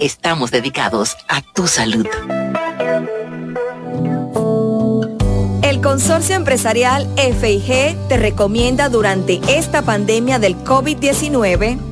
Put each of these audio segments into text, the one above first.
estamos dedicados a tu salud. El Consorcio Empresarial FIG te recomienda durante esta pandemia del COVID-19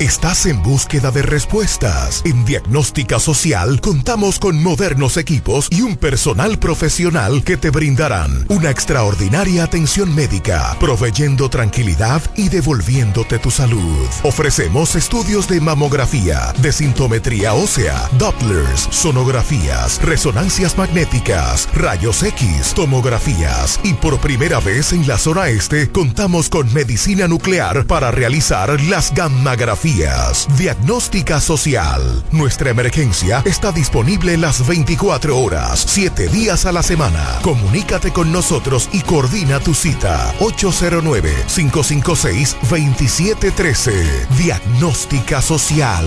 ¿Estás en búsqueda de respuestas? En Diagnóstica Social contamos con modernos equipos y un personal profesional que te brindarán una extraordinaria atención médica, proveyendo tranquilidad y devolviéndote tu salud. Ofrecemos estudios de mamografía, de sintometría ósea, Dopplers, sonografías, resonancias magnéticas, rayos X, tomografías y por primera vez en la zona este contamos con medicina nuclear para realizar las gammagrafías Diagnóstica Social. Nuestra emergencia está disponible las 24 horas, 7 días a la semana. Comunícate con nosotros y coordina tu cita. 809-556-2713. Diagnóstica Social.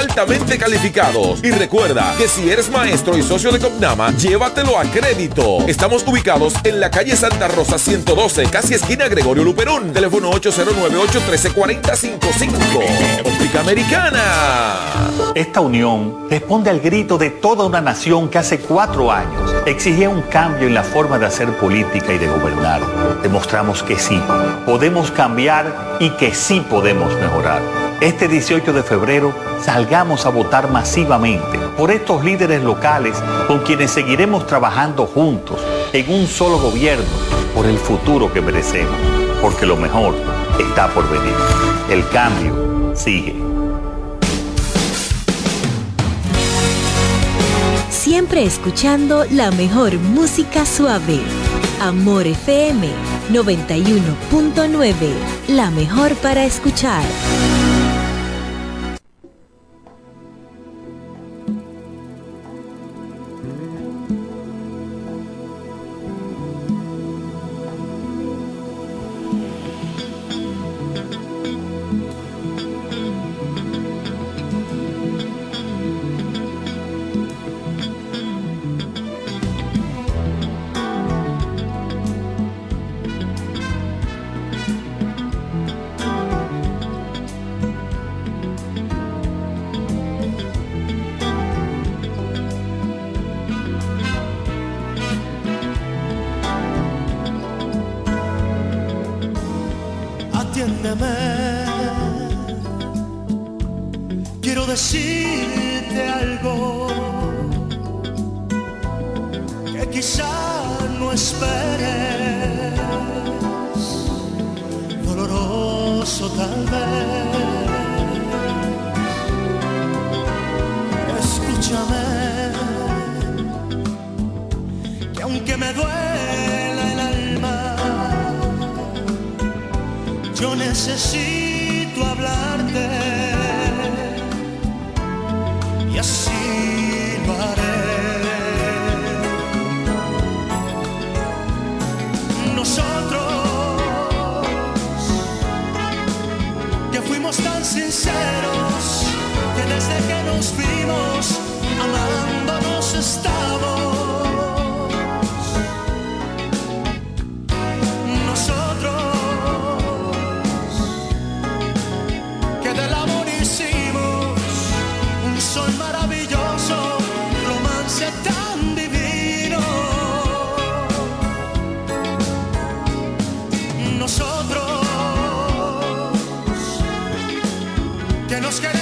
altamente calificados. Y recuerda que si eres maestro y socio de Copnama, llévatelo a crédito. Estamos ubicados en la calle Santa Rosa 112, casi esquina Gregorio Luperón. Teléfono 809-813-4055. Óptica Americana. Esta unión responde al grito de toda una nación que hace cuatro años exigía un cambio en la forma de hacer política y de gobernar. Demostramos que sí, podemos cambiar y que sí podemos mejorar. Este 18 de febrero salgamos a votar masivamente por estos líderes locales con quienes seguiremos trabajando juntos en un solo gobierno por el futuro que merecemos, porque lo mejor está por venir. El cambio sigue. Siempre escuchando la mejor música suave. Amor FM 91.9, la mejor para escuchar. soy maravilloso, romance tan divino. Nosotros que nos queremos.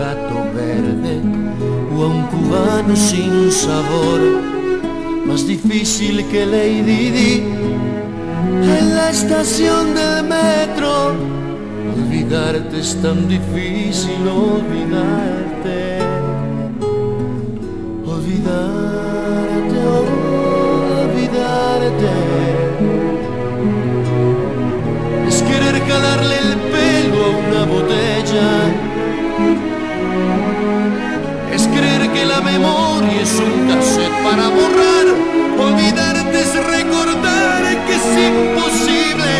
gato verde o a un cubano sin sabor, más difícil que Lady Di en la estación del metro. Olvidarte es tan difícil, olvidarte, olvidarte, olvidarte. Es querer calarle el pelo a una botella memoria es un cassette para borrar. Olvidarte es recordar que es imposible.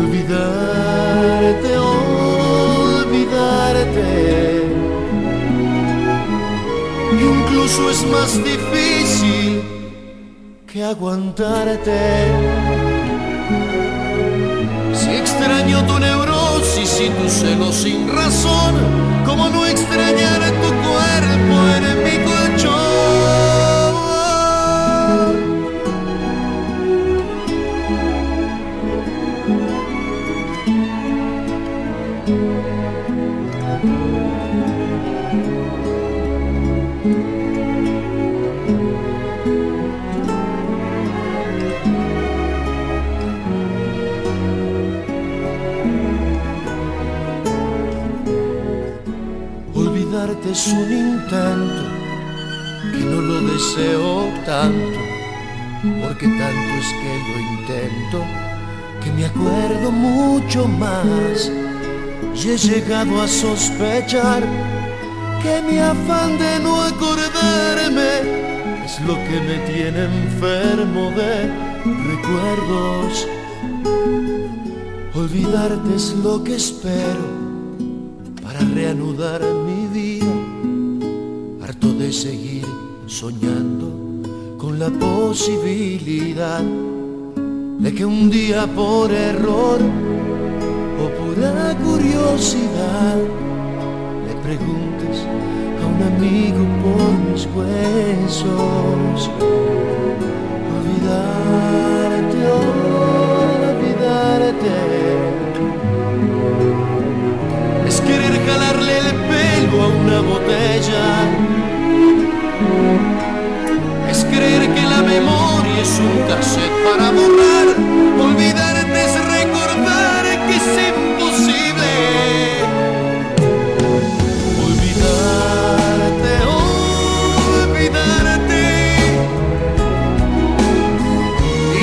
Olvidarte, olvidarte. Incluso es más difícil que aguantarte. Si extraño tu neurona si tu celo sin razón, como no extrañar tu cuerpo en mí. es un intento que no lo deseo tanto, porque tanto es que lo intento que me acuerdo mucho más y he llegado a sospechar que mi afán de no acordarme es lo que me tiene enfermo de recuerdos. Olvidarte es lo que espero para reanudar mi seguir soñando con la posibilidad de que un día por error o pura curiosidad le preguntes a un amigo por mis huesos. Olvidarte, olvidarte. Es querer jalarle el pelo a una botella. Es creer que la memoria es un cassette para borrar. Olvidarte es recordar que es imposible. Olvidarte, olvidarte.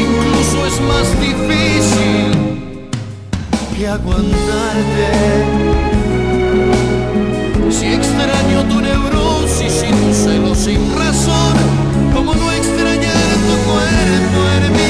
Incluso es más difícil que aguantarte. Si extraño tu neurosis y tu celo sin razón, como no extrañar tu cuerpo en mi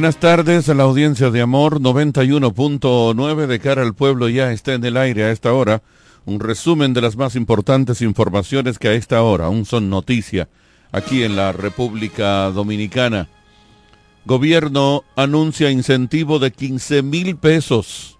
Buenas tardes a la audiencia de Amor 91.9 de cara al pueblo ya está en el aire a esta hora. un resumen de las más importantes informaciones que a esta hora aún son noticia aquí en la República Dominicana. Gobierno anuncia incentivo de 15 mil pesos.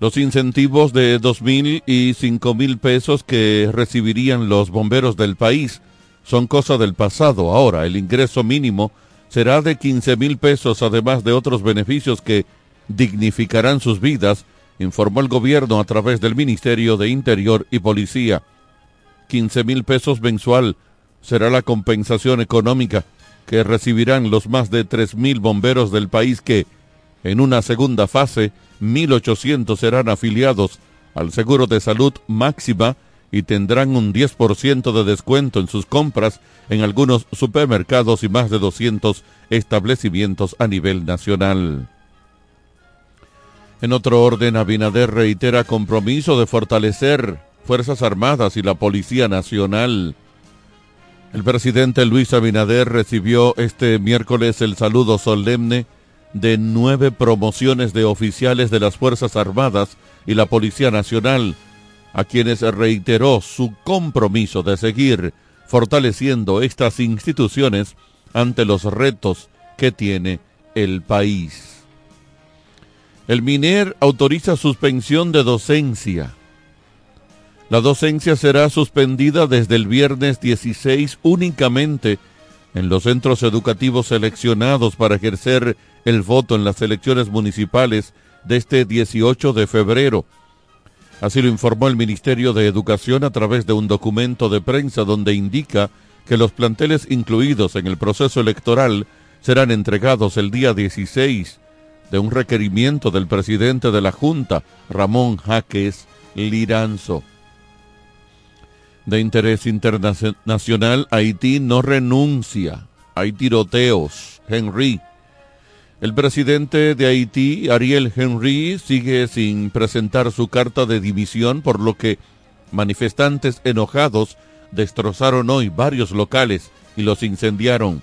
Los incentivos de 2 mil y 5 mil pesos que recibirían los bomberos del país son cosa del pasado. Ahora el ingreso mínimo será de 15 mil pesos, además de otros beneficios que dignificarán sus vidas, informó el gobierno a través del Ministerio de Interior y Policía. 15 mil pesos mensual será la compensación económica que recibirán los más de 3 mil bomberos del país que, en una segunda fase, 1.800 serán afiliados al Seguro de Salud Máxima y tendrán un 10% de descuento en sus compras en algunos supermercados y más de 200 establecimientos a nivel nacional. En otro orden, Abinader reitera compromiso de fortalecer Fuerzas Armadas y la Policía Nacional. El presidente Luis Abinader recibió este miércoles el saludo solemne de nueve promociones de oficiales de las Fuerzas Armadas y la Policía Nacional, a quienes reiteró su compromiso de seguir fortaleciendo estas instituciones ante los retos que tiene el país. El MINER autoriza suspensión de docencia. La docencia será suspendida desde el viernes 16 únicamente en los centros educativos seleccionados para ejercer el voto en las elecciones municipales de este 18 de febrero. Así lo informó el Ministerio de Educación a través de un documento de prensa donde indica que los planteles incluidos en el proceso electoral serán entregados el día 16 de un requerimiento del presidente de la Junta, Ramón Jaques Liranzo. De interés internacional, Haití no renuncia. Hay tiroteos. Henry. El presidente de Haití, Ariel Henry, sigue sin presentar su carta de dimisión, por lo que manifestantes enojados destrozaron hoy varios locales y los incendiaron.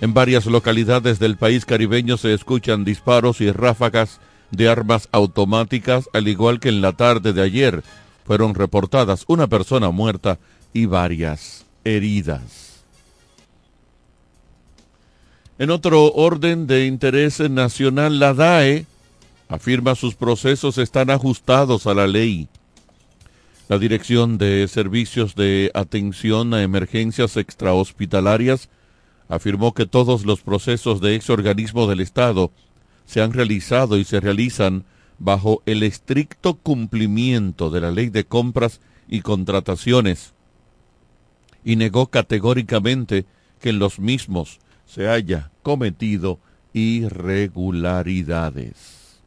En varias localidades del país caribeño se escuchan disparos y ráfagas de armas automáticas, al igual que en la tarde de ayer fueron reportadas una persona muerta y varias heridas. En otro orden de interés nacional, la DAE afirma sus procesos están ajustados a la ley. La Dirección de Servicios de Atención a Emergencias Extrahospitalarias afirmó que todos los procesos de ex organismo del Estado se han realizado y se realizan bajo el estricto cumplimiento de la ley de compras y contrataciones y negó categóricamente que en los mismos se haya cometido irregularidades.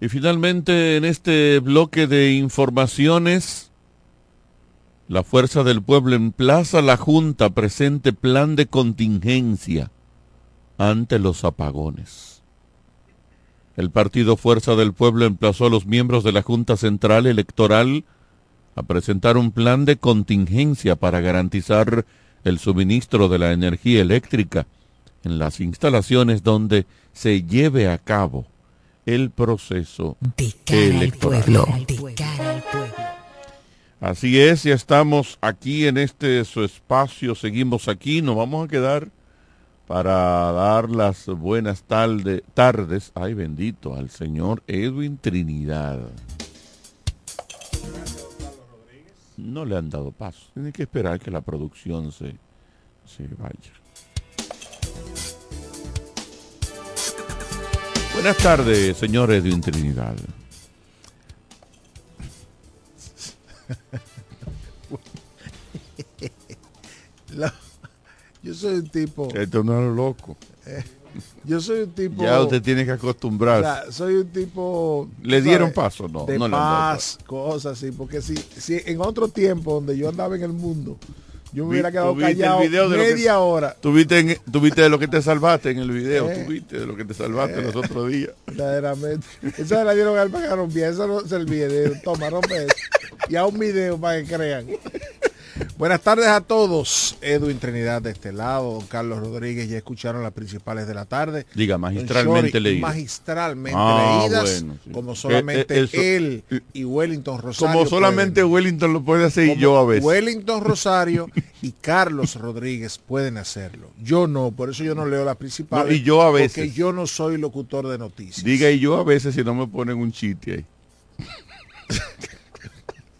Y finalmente, en este bloque de informaciones, la Fuerza del Pueblo emplaza la Junta presente plan de contingencia ante los apagones. El partido Fuerza del Pueblo emplazó a los miembros de la Junta Central Electoral a presentar un plan de contingencia para garantizar el suministro de la energía eléctrica en las instalaciones donde se lleve a cabo el proceso electoral. Así es, ya estamos aquí en este su espacio, seguimos aquí, nos vamos a quedar para dar las buenas tardes, ay bendito, al señor Edwin Trinidad. No le han dado paso. Tiene que esperar que la producción se, se vaya. Buenas tardes, señor Edwin Trinidad. yo soy un tipo. Esto no es loco. Eh, yo soy un tipo. Ya usted tiene que acostumbrarse. soy un tipo. ¿Le dieron paso? No, de no paz, cosas así. Porque si, si en otro tiempo donde yo andaba en el mundo, yo me hubiera quedado callado media hora. Tuviste, tuviste de lo que te salvaste en el video. Eh, tuviste de lo que te salvaste los otros días. Verdaderamente. Eso se la dieron al pagaron bien. Eso no video. Toma, rompe eso. Y a un video para que crean. Buenas tardes a todos. Edwin Trinidad de este lado, don Carlos Rodríguez, ya escucharon las principales de la tarde. Diga, magistralmente leídas. Magistralmente ah, leídas, como solamente eh, eh, él y Wellington Rosario. Como solamente Wellington lo puede hacer y yo a veces. Wellington Rosario y Carlos Rodríguez pueden hacerlo. Yo no, por eso yo no leo las principales. y yo a veces. Porque yo no soy locutor de noticias. Diga, y yo a veces si no me ponen un chiste ahí.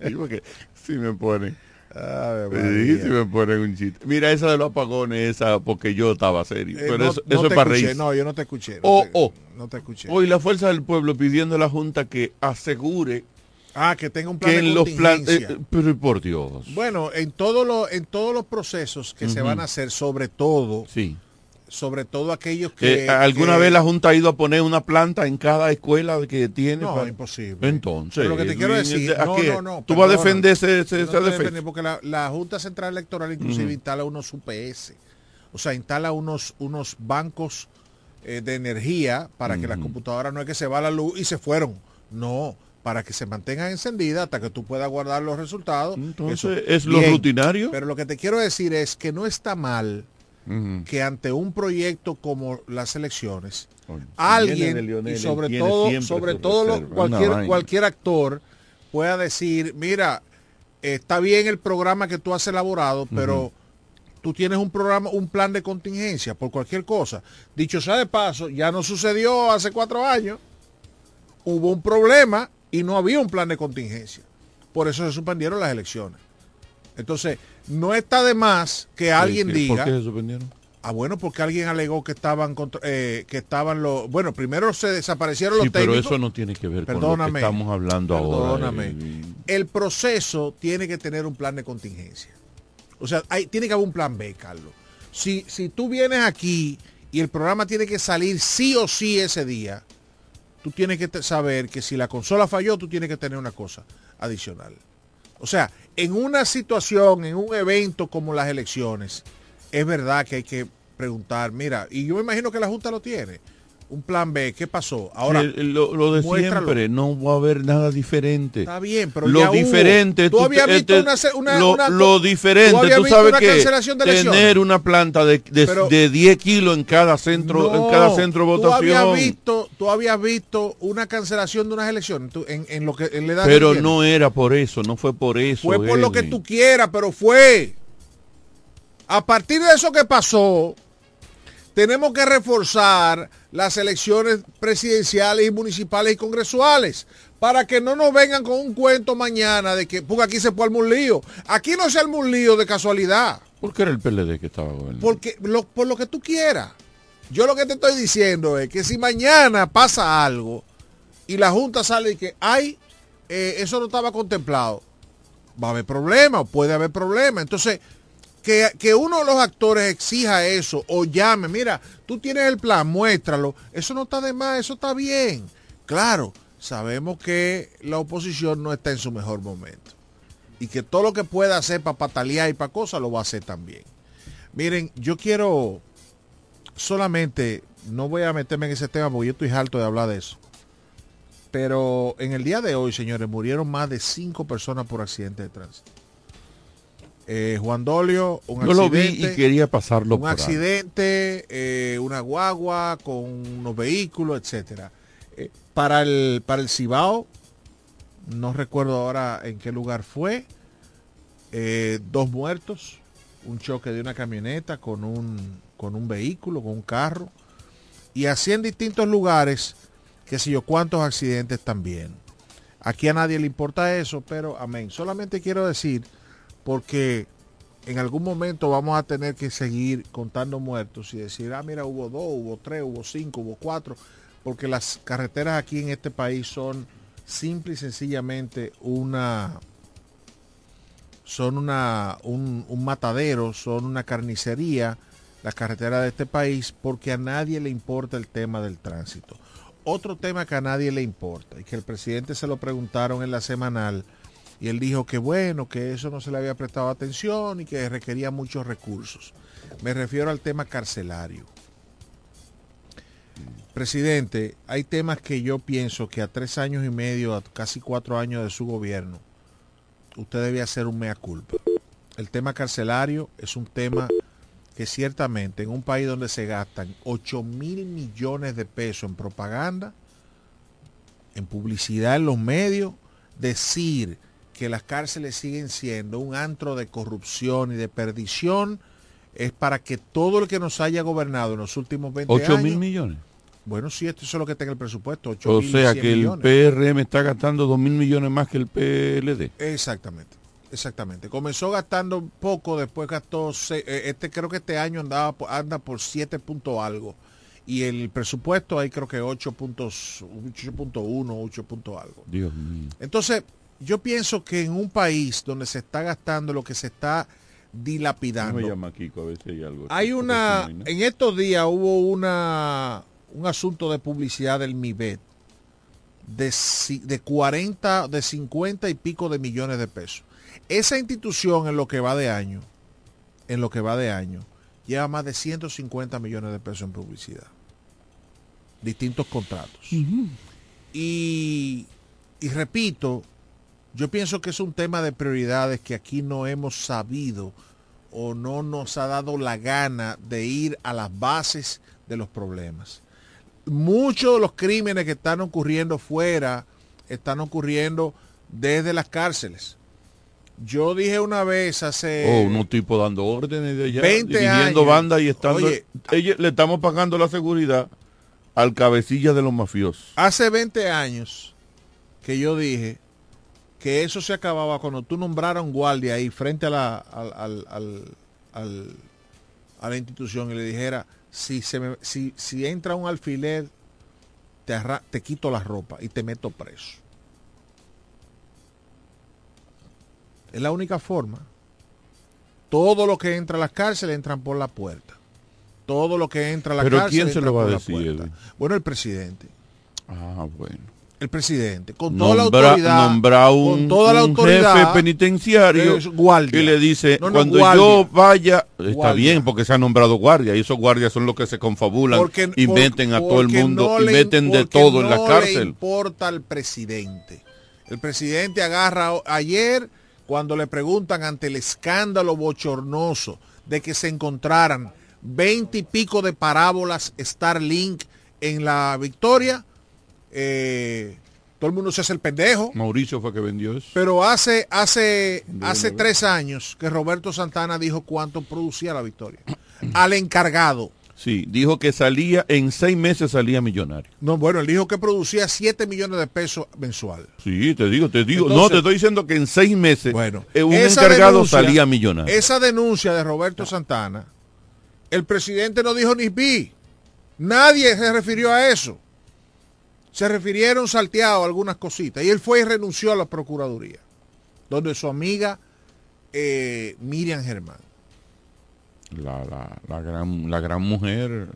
porque si me ponen. Me ponen un chiste. Mira, esa de los apagones, esa porque yo estaba serio. Eh, Pero eso, es para reír. No, yo no te escuché. No, te, no te escuché. Hoy la fuerza del pueblo pidiendo a la Junta que asegure Ah, que tenga un plan de contingencia. Los eh, pero por Dios. Bueno, en todos los en todos los procesos que se van a hacer, sobre todo, sí sobre todo aquellos que... Eh, ¿Alguna vez la Junta ha ido a poner una planta en cada escuela que tiene? No, imposible. Entonces... lo que te quiero decir... No, no, no, ¿Tú vas a defender ese, ese, Porque la, Junta Central Electoral inclusive instala unos UPS. O sea, instala unos, unos bancos eh, de energía para que las computadoras no es que se va la luz y se fueron. No, para que se mantengan encendidas hasta que tú puedas guardar los resultados. Entonces, ¿es lo rutinario? Pero lo que te quiero decir es que no está mal que ante un proyecto como las elecciones, alguien, y sobre todo, sobre todo cualquier, cualquier actor pueda decir, mira, está bien el programa que tú has elaborado, pero tú tienes un programa, un plan de contingencia por cualquier cosa. Dicho sea de paso, ya no sucedió hace cuatro años. Hubo un problema y no había un plan de contingencia. Por eso se suspendieron las elecciones. Entonces, no está de más que alguien diga. ¿Por qué se suspendieron? Ah, bueno, porque alguien alegó que estaban eh, que estaban los bueno, primero se desaparecieron los sí, pero eso no tiene que ver con lo que estamos hablando perdóname. ahora. El proceso tiene que tener un plan de contingencia. O sea, hay, tiene que haber un plan B, Carlos. Si, si tú vienes aquí y el programa tiene que salir sí o sí ese día, tú tienes que saber que si la consola falló, tú tienes que tener una cosa adicional. O sea, en una situación, en un evento como las elecciones, es verdad que hay que preguntar, mira, y yo me imagino que la Junta lo tiene. Un plan B, ¿qué pasó? Ahora, lo, de siempre, no va a haber nada diferente. Está bien, pero lo diferente, tú, habías visto una, lo, diferente, tú, sabes que tener una planta de, de, 10 kilos en cada centro, en cada centro de votación. Tú habías visto, tú habías visto una cancelación de unas elecciones en, lo que en la edad Pero no era por eso, no fue por eso. Fue por lo que tú quieras, pero fue. A partir de eso que pasó, tenemos que reforzar las elecciones presidenciales y municipales y congresuales para que no nos vengan con un cuento mañana de que, porque aquí se puede un lío. Aquí no se arma un lío de casualidad. ¿Por qué era el PLD que estaba gobernando? Porque, por lo que tú quieras. Yo lo que te estoy diciendo es que si mañana pasa algo y la Junta sale y que, ay, eh, eso no estaba contemplado, va a haber problema, puede haber problema. Entonces, que, uno de los actores exija eso o llame, mira, tú tienes el plan, muéstralo, eso no está de más, eso está bien. Claro, sabemos que la oposición no está en su mejor momento y que todo lo que pueda hacer para patalear y para cosas lo va a hacer también. Miren, yo quiero solamente, no voy a meterme en ese tema porque yo estoy harto de hablar de eso. Pero en el día de hoy, señores, murieron más de cinco personas por accidente de tránsito. Eh, Juan Dolio, un Yo lo vi y quería pasarlo Un accidente, eh, una guagua con unos vehículos, etcétera. Eh, para el para el Cibao, no recuerdo ahora en qué lugar fue, dos muertos, un choque de una camioneta con un con un vehículo, con un carro, y así en distintos lugares, que sé yo, cuántos accidentes también. Aquí a nadie le importa eso, pero amén. Solamente quiero decir porque en algún momento vamos a tener que seguir contando muertos y decir, ah, mira, hubo dos, hubo tres, hubo cinco, hubo cuatro, porque las carreteras aquí en este país son simple y sencillamente una son una, un, un matadero, son una carnicería, las carreteras de este país, porque a nadie le importa el tema del tránsito. Otro tema que a nadie le importa y que el presidente se lo preguntaron en la semanal, y él dijo que bueno, que eso no se le había prestado atención y que requería muchos recursos. Me refiero al tema carcelario. Presidente, hay temas que yo pienso que a tres años y medio, a casi cuatro años de su gobierno, usted debía hacer un mea culpa. el tema carcelario es un tema que ciertamente en un país donde se gastan 8 mil millones de pesos en propaganda, en publicidad en los medios, decir que las cárceles siguen siendo un antro de corrupción y de perdición es para que todo el que nos haya gobernado en los últimos 20 años... 8 mil millones. Bueno, sí, esto es lo que está en el presupuesto. 8 O mil sea 100 que el millones. PRM está gastando 2 mil millones más que el PLD. Exactamente, exactamente. Comenzó gastando poco, después gastó, eh, este creo que este año andaba anda por 7 punto algo. Y el presupuesto ahí creo que 8 puntos, 8.1, 8 punto algo. Dios mío. Entonces, yo pienso que en un país donde se está gastando lo que se está dilapidando, Me llama Kiko a ver si hay algo. hay Porque una, en estos días hubo una, un asunto de publicidad del MIBET de, de 40, de 50 y pico de millones de pesos. Esa institución en lo que va de año, en lo que va de año, lleva más de 150 millones de pesos en publicidad. Distintos contratos. Y, y repito, yo pienso que es un tema de prioridades que aquí no hemos sabido o no nos ha dado la gana de ir a las bases de los problemas. Muchos de los crímenes que están ocurriendo fuera están ocurriendo desde las cárceles. Yo dije una vez hace... Oh, unos tipos dando órdenes de allá, 20 dirigiendo años. bandas y estando... Oye, Ella- le estamos pagando la seguridad al cabecilla de los mafiosos. Hace 20 años que yo dije que eso se acababa cuando tú nombraras un guardia ahí frente a la, al- al- a la institución y le dijera, si, se me- si, si entra un alfiler, te, arra- te quito la ropa y te meto preso. Es la única forma. Todo lo que entra a las cárceles entran por la puerta. Todo lo que entra a la Pero cárcel ¿quién se lo va a decir, puerta. Bueno, el presidente. Ah, bueno. El presidente, con toda la autoridad. nombra un, con toda la un autoridad. jefe penitenciario guardia. y le dice, No, no, cuando guardia. yo vaya, está Guardia. bien porque se ha nombrado guardia y esos guardias son los que se confabulan Porque- por- meten a todo el mundo no le- meten de todo en la no le cárcel. importa al presidente. El presidente agarra ayer cuando le preguntan ante el escándalo bochornoso de que se encontraran veinte y pico de parábolas Starlink en la Victoria, eh, todo el mundo se hace el pendejo. Mauricio fue que vendió eso. Pero hace, hace, hace tres años que Roberto Santana dijo cuánto producía la Victoria. Al encargado. Sí, dijo que salía, en seis meses salía millonario. No, bueno, él dijo que producía 7 millones de pesos mensual. Sí, te digo, te digo. no, te estoy diciendo que en seis meses Bueno, eh, un encargado denuncia- salía millonario. Esa denuncia de Roberto Santana, el presidente no dijo ni pi. Nadie se refirió a eso. Se refirieron salteado a algunas cositas. Y él fue y renunció a la Procuraduría, donde su amiga eh, Miriam Germán. La, la, la gran, la gran mujer,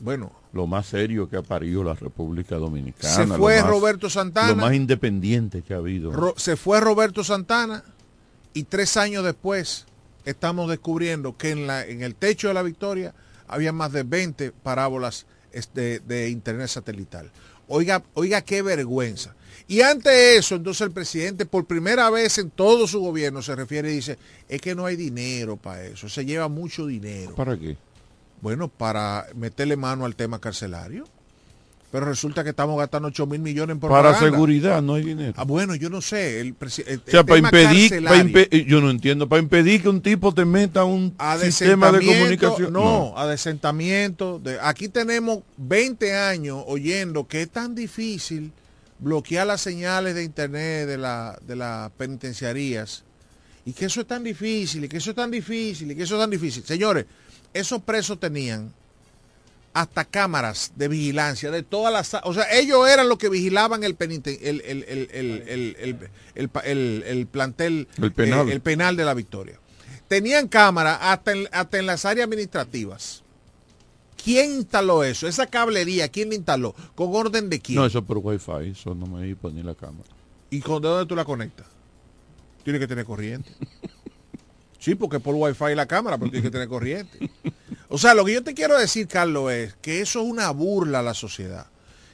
Bueno, lo más serio que ha parido la República Dominicana. se lo fue más- Roberto Santana. Lo más independiente que ha habido. Ro- se fue Roberto Santana y tres años después estamos descubriendo que en, la, en el techo de la Victoria había más de 20 parábolas este, de internet satelital. Oiga, oiga qué vergüenza. Y ante eso, entonces el presidente por primera vez en todo su gobierno se refiere y dice, es que no hay dinero para eso, se lleva mucho dinero. ¿Para qué? Bueno, para meterle mano al tema carcelario. Pero resulta que estamos gastando 8 mil millones en propaganda. Para seguridad no hay dinero. Ah, bueno, yo no sé. El, presi- el- O sea, para impedir, para impe- yo no entiendo, para impedir que un tipo te meta un sistema de comunicación. No, a desentamiento. De, aquí tenemos 20 años oyendo que es tan difícil bloquear las señales de internet de la de las penitenciarías y que eso es tan difícil y que eso es tan difícil y que eso es tan difícil. Señores, esos presos tenían hasta cámaras de vigilancia de todas las o sea ellos eran los que vigilaban el peniten- el, el, el, el, el, el- el pa- el- el plantel El penal. eh, el penal de la victoria tenían cámara hasta en, hasta en las áreas administrativas ¿quién instaló eso? esa cablería ¿quién la instaló? ¿con orden de quién? No, eso por wifi, eso no me iba ni la cámara. ¿y con de dónde tú la conectas? tiene que tener corriente sí porque por wifi la cámara pero tiene que tener corriente o sea, lo que yo te quiero decir, Carlos, es que eso es una burla a la sociedad.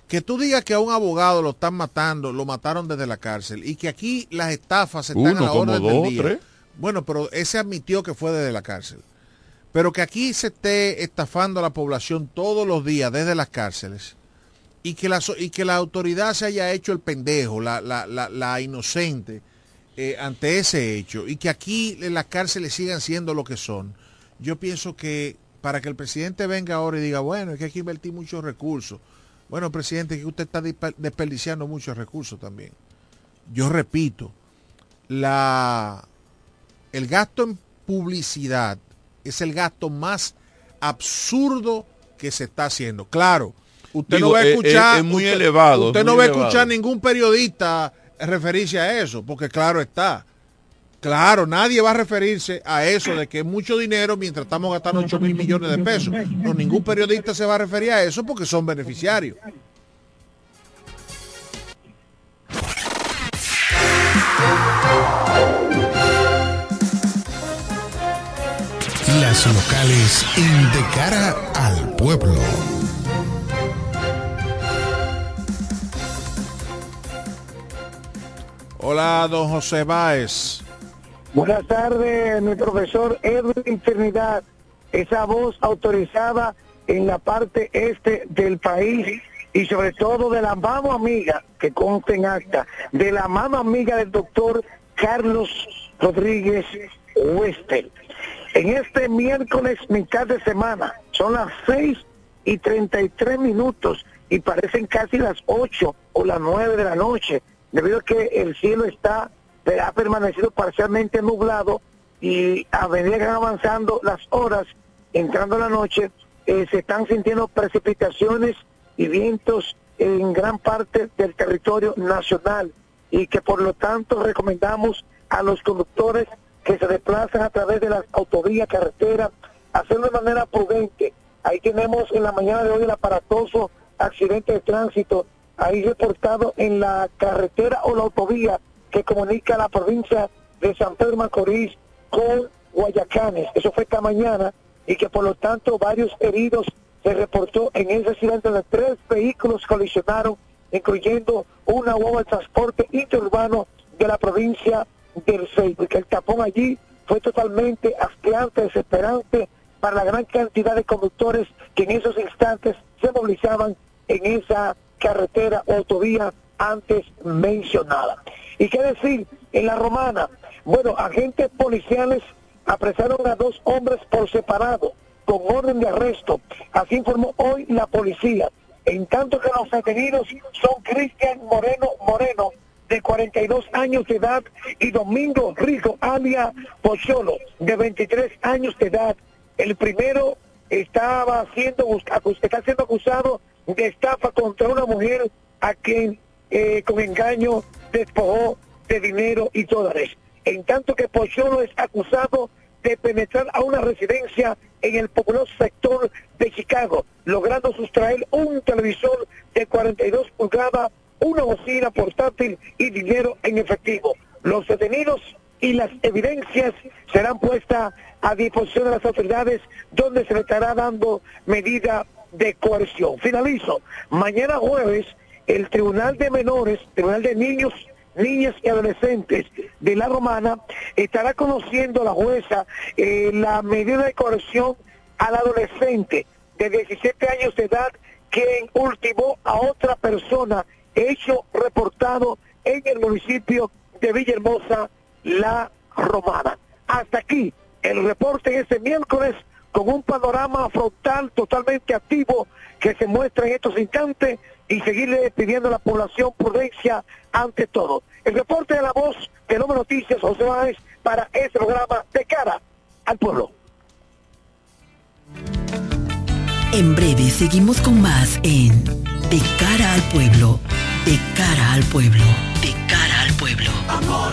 Que tú digas que a un abogado lo están matando, lo mataron desde la cárcel, y que aquí las estafas están a la orden del dos, día. tres. Bueno, pero ese admitió que fue desde la cárcel. Pero que aquí se esté estafando a la población todos los días desde las cárceles y que la, y que la autoridad se haya hecho el pendejo, la, la, la, la inocente eh, ante ese hecho y que aquí en las cárceles sigan siendo lo que son. Yo pienso que para que el presidente venga ahora y diga, bueno, es que hay que invertir muchos recursos. Bueno, presidente, que usted está desperdiciando muchos recursos también. Yo repito, la, el gasto en publicidad es el gasto más absurdo que se está haciendo. Claro, usted no va a eh, escuchar, es, muy usted, elevado. Usted muy no va a escuchar ningún periodista referirse a eso, porque claro está. Claro, nadie va a referirse a eso de que es mucho dinero mientras estamos gastando 8 mil millones de pesos. No, ningún periodista se va a referir a eso porque son beneficiarios. Las locales en De Cara al Pueblo. Hola, don José Báez. Buenas tardes, mi profesor Edwin Trinidad, esa voz autorizada en la parte este del país y sobre todo de la mano amiga, que conste en acta, de la mano amiga del doctor Carlos Rodríguez Wester. En este miércoles, mitad de semana, son las 6 y 33 minutos y parecen casi las 8 o las 9 de la noche, debido a que el cielo está ha permanecido parcialmente nublado y a medida que van avanzando las horas, entrando la noche, eh, se están sintiendo precipitaciones y vientos en gran parte del territorio nacional y que por lo tanto recomendamos a los conductores que se desplazan a través de las autovías, carreteras, hacerlo de manera prudente. Ahí tenemos en la mañana de hoy el aparatoso accidente de tránsito, ahí reportado en la carretera o la autovía que comunica la provincia de San Pedro Macorís con Guayacanes. Eso fue esta mañana y que por lo tanto varios heridos se reportó en ese accidente donde tres vehículos colisionaron, incluyendo una guagua de transporte interurbano de la provincia del Ceibo, que el tapón allí fue totalmente asqueante, desesperante para la gran cantidad de conductores que en esos instantes se movilizaban en esa carretera o autovía antes mencionada. ¿Y qué decir? En la romana, bueno, agentes policiales apresaron a dos hombres por separado con orden de arresto. Así informó hoy la policía. En tanto que los detenidos son Cristian Moreno Moreno, de 42 años de edad, y Domingo Rico Alia Pocholo, de 23 años de edad. El primero estaba siendo, está siendo acusado de estafa contra una mujer a quien eh, con engaño despojó de dinero y dólares. En tanto que Pocholo es acusado de penetrar a una residencia en el populoso sector de Chicago, logrando sustraer un televisor de 42 pulgadas, una bocina portátil y dinero en efectivo. Los detenidos y las evidencias serán puestas a disposición de las autoridades donde se le estará dando medida de coerción. Finalizo. Mañana jueves, el Tribunal de Menores, Tribunal de Niños, Niñas y Adolescentes de la Romana, estará conociendo la jueza eh, la medida de coerción al adolescente de 17 años de edad que ultimó a otra persona, hecho reportado en el municipio de Villahermosa, La Romana. Hasta aquí el reporte este miércoles con un panorama frontal totalmente activo que se muestra en estos instantes y seguirle pidiendo a la población prudencia ante todo. El reporte de la voz de Nome Noticias, José Báez, para este programa de cara al pueblo. En breve seguimos con más en De cara al pueblo, de cara al pueblo, de cara al pueblo. Amor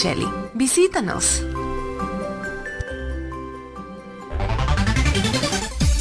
Micheli. Visítanos.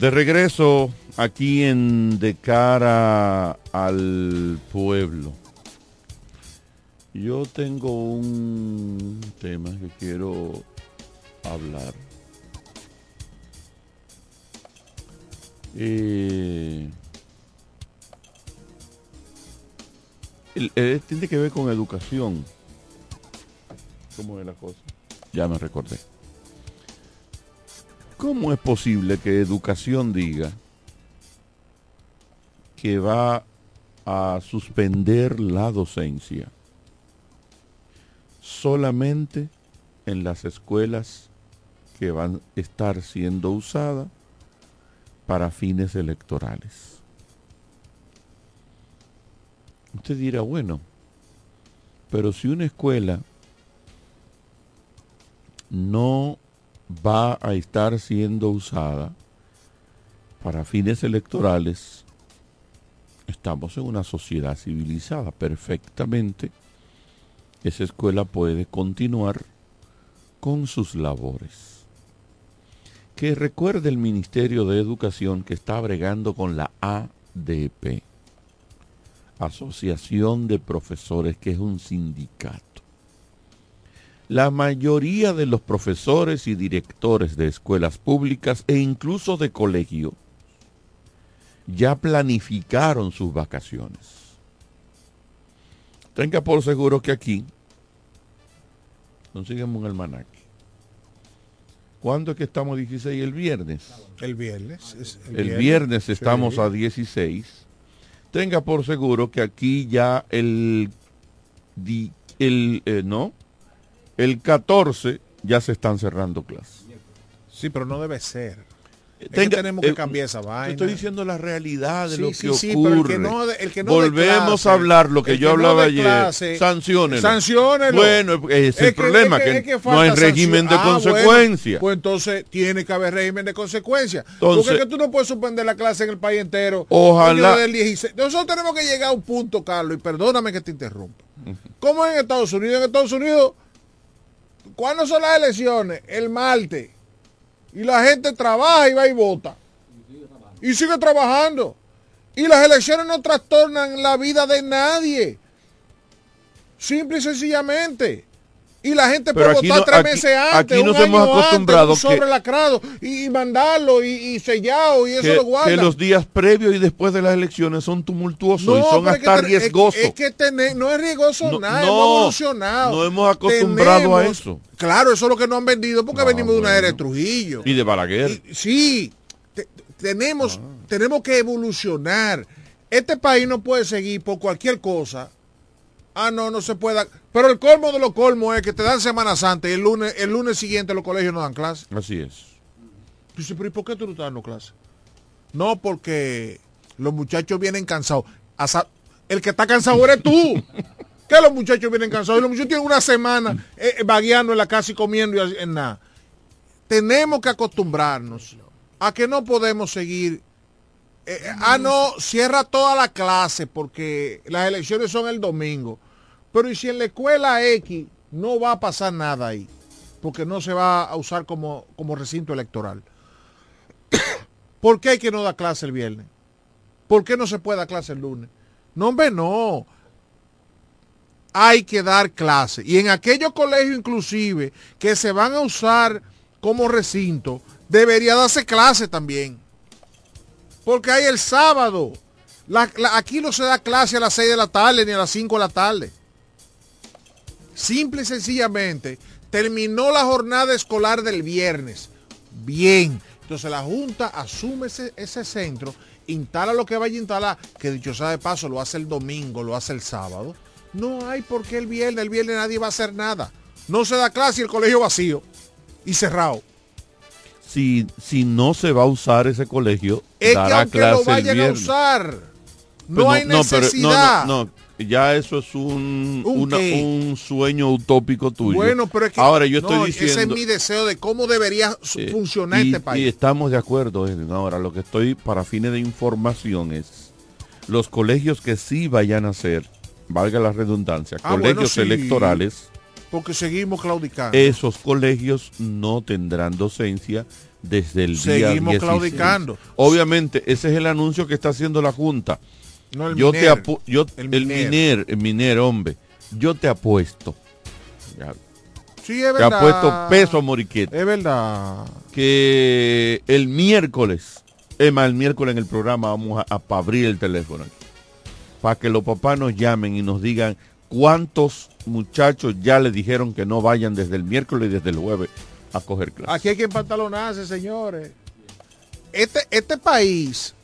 De regreso aquí en De cara al pueblo. Yo tengo un tema que quiero hablar. Eh, eh, tiene que ver con educación. ¿Cómo es la cosa? Ya me recordé. ¿Cómo es posible que educación diga que va a suspender la docencia solamente en las escuelas que van a estar siendo usadas para fines electorales? Usted dirá, bueno, pero si una escuela no va a estar siendo usada para fines electorales, estamos en una sociedad civilizada. Perfectamente, esa escuela puede continuar con sus labores. Que recuerde el Ministerio de Educación que está bregando con la ADP, Asociación de Profesores, que es un sindicato. La mayoría de los profesores y directores de escuelas públicas e incluso de colegio ya planificaron sus vacaciones. Tenga por seguro que aquí, consígueme un almanaque. ¿Cuándo es que estamos 16? El viernes. El viernes. es El viernes estamos Sí. a 16. Tenga por seguro que aquí ya el, el eh, no, el 14 ya se están cerrando clases. Sí, pero no debe ser. Es que tenemos que eh, cambiar esa vaina. estoy diciendo la realidad de Sí, lo que sí, ocurre. sí, pero el que no de- el que no de Volvemos clase, a hablar lo que yo no hablaba ayer. Sanciones. sanciónelo. Bueno, es el Es que- problema, es que, que- es no hay régimen de Ah, bueno, consecuencia. pues entonces tiene que haber régimen de consecuencia. Entonces- Porque es que tú no puedes suspender la clase en el país entero. Ojalá- Porque desde el 16 Nosotros tenemos que llegar a un punto, Carlos, y perdóname que te interrumpa. ¿Cómo en Estados Unidos? En Estados Unidos, ¿cuándo son las elecciones? El martes. Y la gente trabaja y va y vota. Y sigue trabajando. Y las elecciones no trastornan la vida de nadie. Simple y sencillamente. Y la gente Pero puede aquí votar no- tres aquí- meses antes, aquí nos un hemos año acostumbrado antes, un que- sobre lacrado y, y mandarlo y, y sellado y eso que, lo que guardan. los días previos y después de las elecciones son tumultuosos y No, son pero es que hasta ten- es- riesgosos. Es, que tener- no es riesgoso No, nada, no, hemos evolucionado. no hemos acostumbrado a eso. Claro, eso es lo que nos han vendido porque Ah, venimos de una era de. Trujillo. Y de Balaguer. Sí, te- tenemos, tenemos que evolucionar. Este país no puede seguir por cualquier cosa. Ah, no, no se puede. Pero el colmo de los colmos es que te dan Semana Santa y el lunes, el lunes siguiente los colegios no dan clase. Así es. Dice, pero ¿y por qué tú no estás dando clase? No, porque los muchachos vienen cansados. El que está cansado eres tú. que los muchachos vienen cansados y los muchachos tienen una semana eh, eh, vagueando en la casa y comiendo y en nada. Tenemos que acostumbrarnos a que no podemos seguir. Eh, eh, ah, no, cierra toda la clase porque las elecciones son el domingo. Pero ¿y si en la escuela X no va a pasar nada ahí? Porque no se va a usar como, como recinto electoral. ¿Por qué hay que no dar clase el viernes? ¿Por qué no se puede dar clase el lunes? No, hombre, no. Hay que dar clase. Y en aquellos colegios inclusive que se van a usar como recinto, debería darse clase también. Porque hay el sábado. Aquí no se da clase a las 6 de la tarde ni a las 5 de la tarde. Simple y sencillamente, terminó la jornada escolar del viernes. Bien. Entonces la Junta asume ese, ese centro, instala lo que vaya a instalar, que dicho sea de paso, lo hace el domingo, lo hace el sábado. No hay por qué el viernes, el viernes nadie va a hacer nada. No se da clase y el colegio vacío y cerrado. Si, si no se va a usar ese colegio, Es que dará aunque clase lo el vayan a usar, no, Pues hay pero- necesidad. no, no, no, ya eso es un, ¿Un una- qué? un sueño utópico tuyo. Bueno, pero es que Ahora yo estoy no, diciendo... ese es mi deseo de cómo debería Eh, funcionar y, este país. y estamos de acuerdo, Edwin. Ahora, lo que estoy para fines de información es los colegios que sí vayan a ser, valga la redundancia, Ah, bueno, colegios sí. electorales, Porque seguimos claudicando. esos colegios no tendrán docencia desde el día Seguimos 16. claudicando. Obviamente, ese es el anuncio que está haciendo la Junta. No, el yo te Miner. apu- yo El el, Miner. miner, el miner, hombre, yo te apuesto. Ya, Sí, es te verdad. apuesto peso Moriquete. Es verdad. que el miércoles, es más, el miércoles en el programa vamos a, abrir el teléfono para que los papás nos llamen y nos digan cuántos muchachos ya le dijeron que no vayan desde el miércoles y desde el jueves a coger clases. Aquí hay que empantalonarse, señores. Este, este país.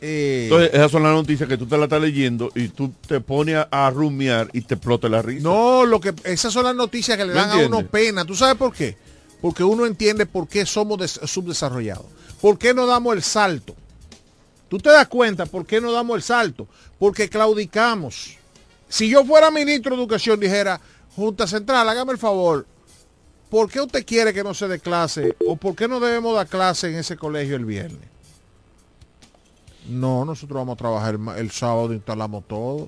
eh, Entonces, esas son las noticias que tú te la estás leyendo y tú te pones a, a rumiar y te explota la risa. no, lo que esas son las noticias que le ¿Me dan a uno pena. ¿Tú sabes por qué? Porque uno entiende por qué somos des- subdesarrollados. ¿Por qué no damos el salto? ¿Tú te das cuenta por qué no damos el salto? Porque claudicamos. Si yo fuera ministro de Educación, dijera, Junta Central, hágame el favor, ¿por qué usted quiere que no se dé clase? ¿O por qué no debemos dar clase en ese colegio el viernes? No, nosotros vamos a trabajar el, sábado, instalamos todo.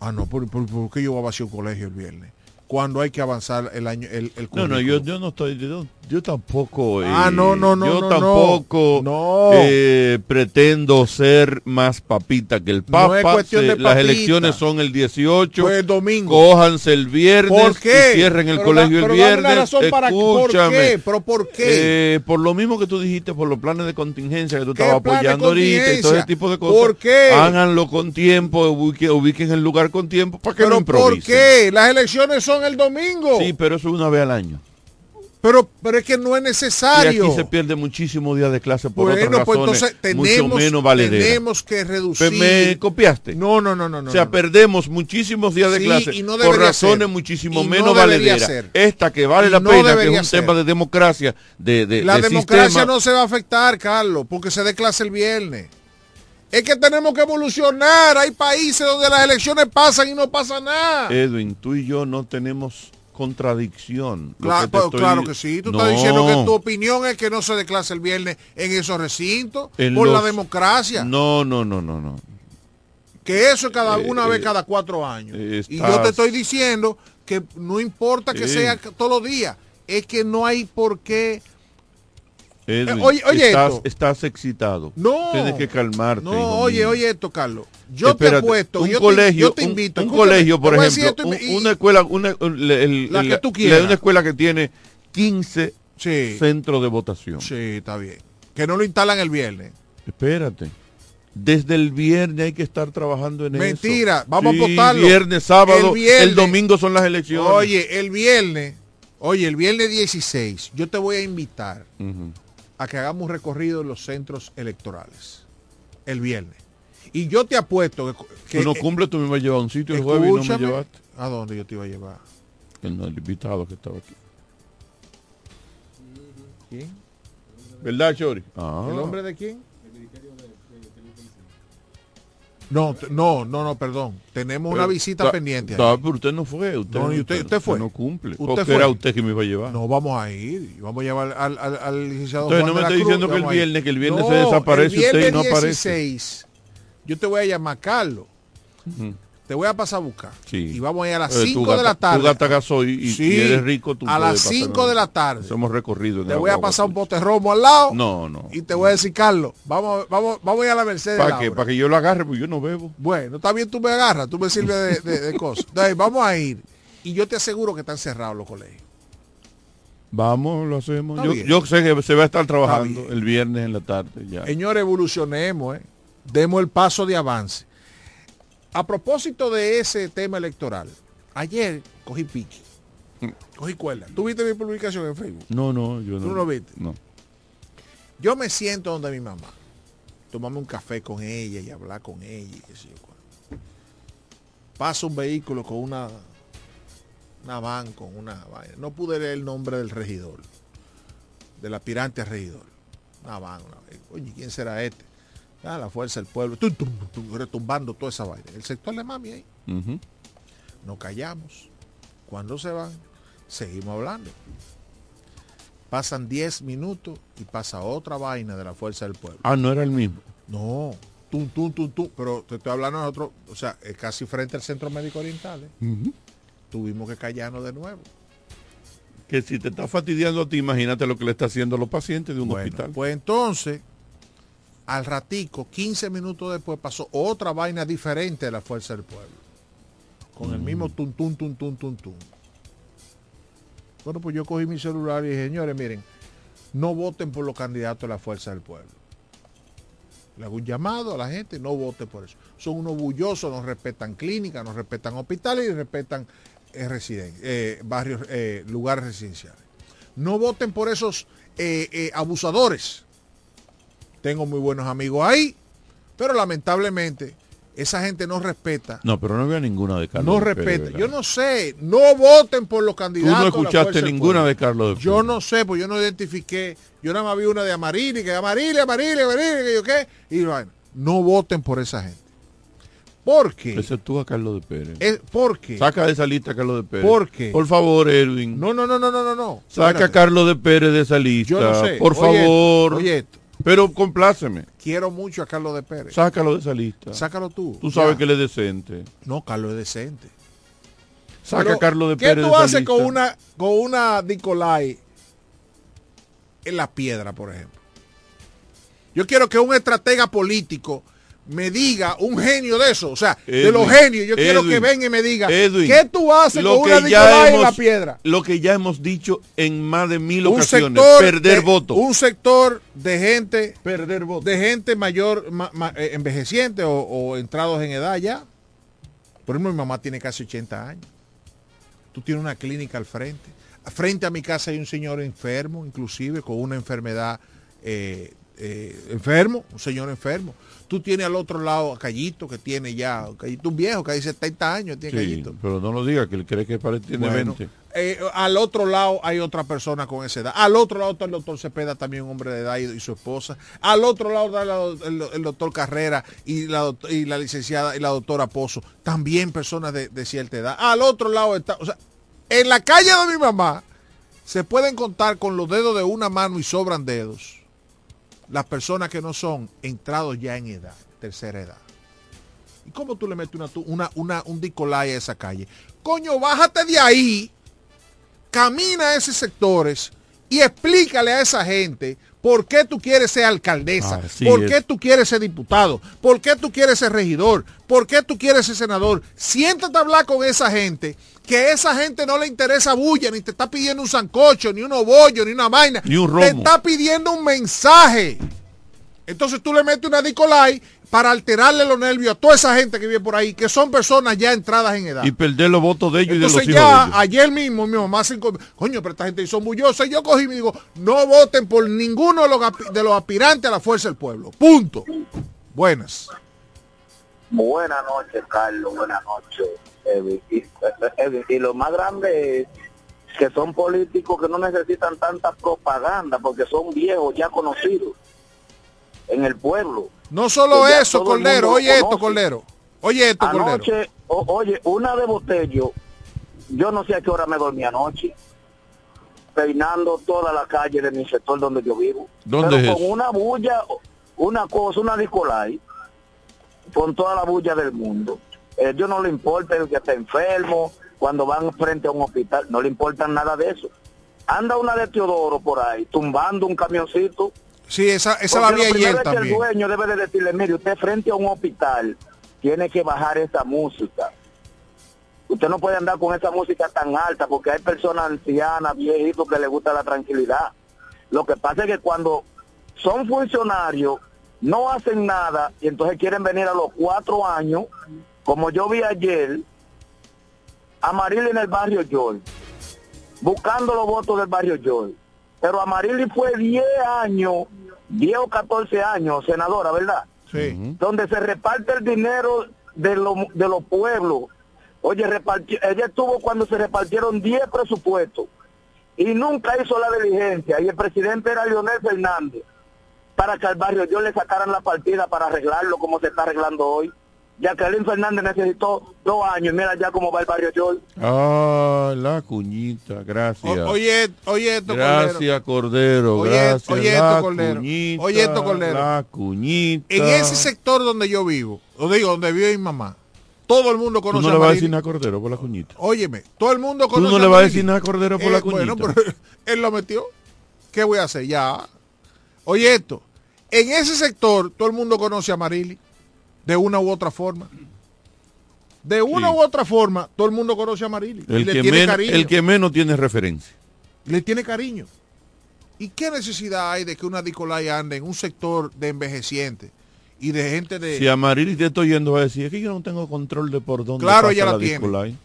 Ah, no, ¿por, por, por qué yo voy a vaciar un colegio el viernes? Cuando hay que avanzar el año, el, el No, no, yo, yo no estoy, yo, Yo tampoco. Ah, eh, no, no, no, Yo no, tampoco no. eh, pretendo ser más papita que el Papa. No es cuestión de las elecciones son el 18. Pues el domingo. Cójanse el viernes. ¿Por qué? y cierren el Pero colegio el viernes. una razón para- ¿por qué? ¿Pero por qué? Eh, por lo mismo que tú dijiste, por los planes de contingencia que tú ¿Qué estabas apoyando ahorita y todo ese tipo de cosas. ¿Por qué? Háganlo con tiempo, ubiquen, ubiquen el lugar con tiempo para que no ¿Pero por improvisen. qué? Las elecciones son el domingo. Sí, pero eso es una vez al año. Pero, pero es que no es Y necesario. aquí se pierde muchísimos días de clase por bueno, otras pues razones entonces mucho tenemos, menos valederas. tenemos que reducir. ¿Me copiaste? No, no, no, no. no o sea, no. perdemos muchísimos días de clase no por razones ser. muchísimo Y no menos valederas. ser. Esta que vale Y la no pena, que es un ser. tema de democracia, de, de, La de democracia sistema. no se va a afectar, Carlos, porque se dé clase el viernes. Es que tenemos que evolucionar. Hay países donde las elecciones pasan y no pasa nada. Edwin, tú y yo no tenemos contradicción. Claro, que pues, estoy- claro que sí. Tú No. estás diciendo que tu opinión es que no se dé clase el viernes en esos recintos En por la democracia. No, no, no, no, no. Que eso es cada Eh, una eh, vez cada cuatro años. eh, Y yo te estoy diciendo que no importa que Eh. sea todos los días. Es que no hay por qué. Edwin, Eh, oye- oye estás, esto. estás excitado. No. Tienes que calmarte. No, oye, mío. oye esto, Carlos. Yo Espérate, te apuesto, un yo, colegio, te, yo te un- invito. un, colegio, por ejemplo, un- y- una escuela, una, el- el- La que tú quieras. una escuela que tiene 15 Sí. centros de votación. Sí, está bien. Que no lo instalan el viernes. Espérate. Desde el viernes hay que estar trabajando en eso. Mentira, vamos Sí, a votarlo. Viernes, sábado, El domingo son las elecciones. Oye, el viernes, oye, el viernes 16, yo te voy a invitar. A que hagamos un recorrido en los centros electorales. El viernes. Y yo te apuesto que... que Tú no cumples, tú me vas a llevar a un sitio el jueves y no me llevaste. ¿A dónde yo te iba a llevar? El, el invitado que estaba aquí. ¿Quién? ¿Verdad, Chori? Ah. ¿El hombre de quién? No, no, no, no, perdón. Tenemos una visita ta- pendiente. ta- pero usted no fue. Usted, No, y usted- usted fue. no cumple. Usted Porque fue. era usted que me iba a llevar. No vamos a ir. Vamos a llevar al, al, al licenciado Entonces, Juan no me Cruz, diciendo que el viernes- que el viernes se desaparece el usted y viernes no aparece. 16, yo te voy a llamar Carlos. Ujú. Te voy a pasar a buscar. Sí. Y vamos a ir a las Eh, tú 5 de la tarde. Tú gastas gasoil y, Sí, y eres rico. Tú a las pasar 5 de la tarde. Hemos recorrido. en Te voy a pasar un bote romo al lado. No, no. Y te voy a decir, Carlos, vamos, vamos, vamos a ir a la Mercedes. ¿Para qué? Para que yo lo agarre, porque yo no bebo. Bueno, está bien, tú me agarras, tú me sirves de, de- de cosas. Entonces, vamos a ir. Y yo te aseguro que están cerrados los colegios. Vamos, lo hacemos. Yo, sé que se va a estar trabajando el viernes en la tarde. Ya. Señores, evolucionemos, ¿eh? demos el paso de avance. A propósito de ese tema electoral, ayer cogí pique, cogí cuerda. ¿Tú viste mi publicación en Facebook? No, no, yo no. ¿Tú lo viste? No. Yo me siento donde mi mamá, tomarme un café con ella y hablar con ella y qué sé yo. Pasa un vehículo con una, una van, con una vaina. No pude leer el nombre del regidor, del aspirante a regidor. Una van, una vaina. Oye, ¿quién será este? Ah, la fuerza del pueblo, tum, tum, tum, retumbando toda esa vaina. El sector de mami ahí. Nos callamos. Cuando se van, seguimos hablando. Pasan 10 minutos y pasa otra vaina de la fuerza del pueblo. Ah, no era el mismo. No, tum, tum, tum, tum. Pero te estoy hablando de nosotros, o sea, casi frente al Centro Médico Oriental. ¿eh? Tuvimos que callarnos de nuevo. Que si te está fastidiando a ti, imagínate lo que le está haciendo a los pacientes de un Bueno, hospital. pues entonces, al ratico, 15 minutos después, pasó otra vaina diferente de la fuerza del pueblo. Con el mismo tum, tum, tum, tum, tum, tum. Bueno, pues yo cogí mi celular y dije, señores, miren, no voten por los candidatos de la fuerza del pueblo. Le hago un llamado a la gente, no voten por eso. Son unos bullosos, no respetan clínicas, no respetan hospitales y respetan eh, residen- eh, barrios, eh, lugares residenciales. No voten por esos eh, abusadores. Tengo muy buenos amigos ahí, pero lamentablemente esa gente no respeta. No, pero no había ninguna de Carlos. No Pérez, respeta. Yo no sé. No voten por los Tú candidatos. no la fuerza escuchaste ninguna de Carlos de Yo no sé, pues yo no identifiqué. Yo nada más vi una de Amarili, que Amarili, Amarili, Amarili, que yo qué. Y bueno, no voten por esa gente. ¿Por qué? Ese tú a Carlos de Pérez. Es- ¿Por qué? Saca de esa lista a Carlos de Pérez. ¿Por qué? Por favor, Edwin. No, no, no, no, no, no, no. Saca a. Carlos de Pérez de esa lista. Yo no sé. Por Oye favor. oye esto. Pero compláceme. Quiero mucho a Carlos de Pérez. Sácalo de esa lista. Sácalo tú. Tú sabes Ya. que él es decente. No, Carlos es decente. Saca Pero, a Carlos de ¿Qué Pérez tú de esa haces con una, con una Nicolai en la piedra, por ejemplo. Yo quiero que un estratega político me diga un genio de eso, o sea, de los genios, yo quiero que venga y me diga, ¿qué tú haces con una Nicolás en la piedra? Lo que ya hemos dicho en más de mil ocasiones, perder voto. Un sector de gente, perder voto. De gente mayor, eh, envejeciente o, o entrados en edad ya. Por ejemplo, mi mamá tiene casi 80 años. Tú tienes una clínica al frente. Frente a mi casa hay un señor enfermo, inclusive con una enfermedad eh, eh, enfermo, un señor enfermo. Tú tienes al otro lado a Callito, que tiene ya, Callito un viejo, que hay 70 años, tiene Callito. Pero no lo diga, que él cree que tiene 20. Eh, al otro lado hay otra persona con esa edad. Al otro lado está el doctor Cepeda, también un hombre de edad y, su esposa. Al otro lado está el, doctor Carrera y la, y la, licenciada y la doctora Pozo, también personas de, de cierta edad. Al otro lado está, o sea, en la calle de mi mamá se pueden contar con los dedos de una mano y sobran dedos las personas que no son entrados ya en edad, tercera edad. ¿Y cómo tú le metes una, una, un dicolay a esa calle? Coño, bájate de ahí, camina a esos sectores y explícale a esa gente por qué tú quieres ser alcaldesa, por qué tú quieres ser diputado, por qué tú quieres ser regidor, por qué tú quieres ser senador. Siéntate a hablar con esa gente que esa gente no le interesa bulla, ni te está pidiendo un sancocho, ni un obollo, ni una vaina. Ni un Te está pidiendo un mensaje. Entonces tú le metes una Nicolai para alterarle los nervios a toda esa gente que vive por ahí, que son personas ya entradas en edad. Y perder los votos de ellos y de los hijos ya, ayer mismo mi mamá se coño, pero esta gente son bullosa. Y yo cogí y me digo, no voten por ninguno de los, de los aspirantes a la fuerza del pueblo. Punto. Buenas. Buenas noches, Carlos. Buenas noches. Y, lo más grande es que son políticos que no necesitan tanta propaganda porque son viejos ya conocidos en el pueblo. No solo eso, Cordero, oye esto, Cordero. Oye esto, anoche, oye, una de Botello, yo no sé a qué hora me dormí anoche, peinando toda la calle de mi sector donde yo vivo. ¿Dónde con una bulla, una cosa, una Nicolai, con toda la bulla del mundo. Eh, ellos no le importa el que esté enfermo, cuando van frente a un hospital, no le importa nada de eso. Anda una de Teodoro por ahí, tumbando un camioncito. Sí, esa, esa la vi ayer también. el dueño debe de decirle, mire, usted frente a un hospital tiene que bajar esa música. Usted no puede andar con esa música tan alta porque hay personas ancianas, viejitos que les gusta la tranquilidad. Lo que pasa es que cuando son funcionarios, no hacen nada y entonces quieren venir a los cuatro años como yo vi ayer, Amarili en el barrio Joy, buscando los votos del barrio Joy. Pero Amarili fue 10 años, 10 o 14 años, senadora, ¿verdad? Sí. Donde se reparte el dinero de, de los pueblos. Oye, ella estuvo cuando se repartieron 10 presupuestos y nunca hizo la diligencia. Y el presidente era Leonel Fernández para que al barrio yo le sacaran la partida para arreglarlo como se está arreglando hoy. Jacqueline Fernández necesitó dos años. Mira ya cómo va el barrio Yol. Ah, la cuñita, gracias. oye, oye esto, Gracias, Cordero. Oye, gracias, oye esto, Cordero. Cuñita, oye esto, Cordero. La cuñita. En ese sector donde yo vivo, o digo, donde vive mi mamá, todo el mundo conoce Tú no le vas a decir nada a Cordero por la cuñita. Óyeme, todo el mundo conoce Tú no le vas a decir nada a Cordero por la eh, cuñita. Bueno, pero él lo metió. ¿Qué voy a hacer? Ya. Oye esto. En ese sector, todo el mundo conoce a Marili. De una u otra forma. De una u otra forma, todo el mundo conoce a Marili. El, y le que, tiene menos, cariño. el que menos tiene referencia. Le tiene cariño. ¿Y qué necesidad hay de que una Nicolai ande en un sector de envejecientes y de gente de... Si a Marili te estoy yendo a decir, es que yo no tengo control de por dónde Claro, pasa ella la la tiene. Nicolai.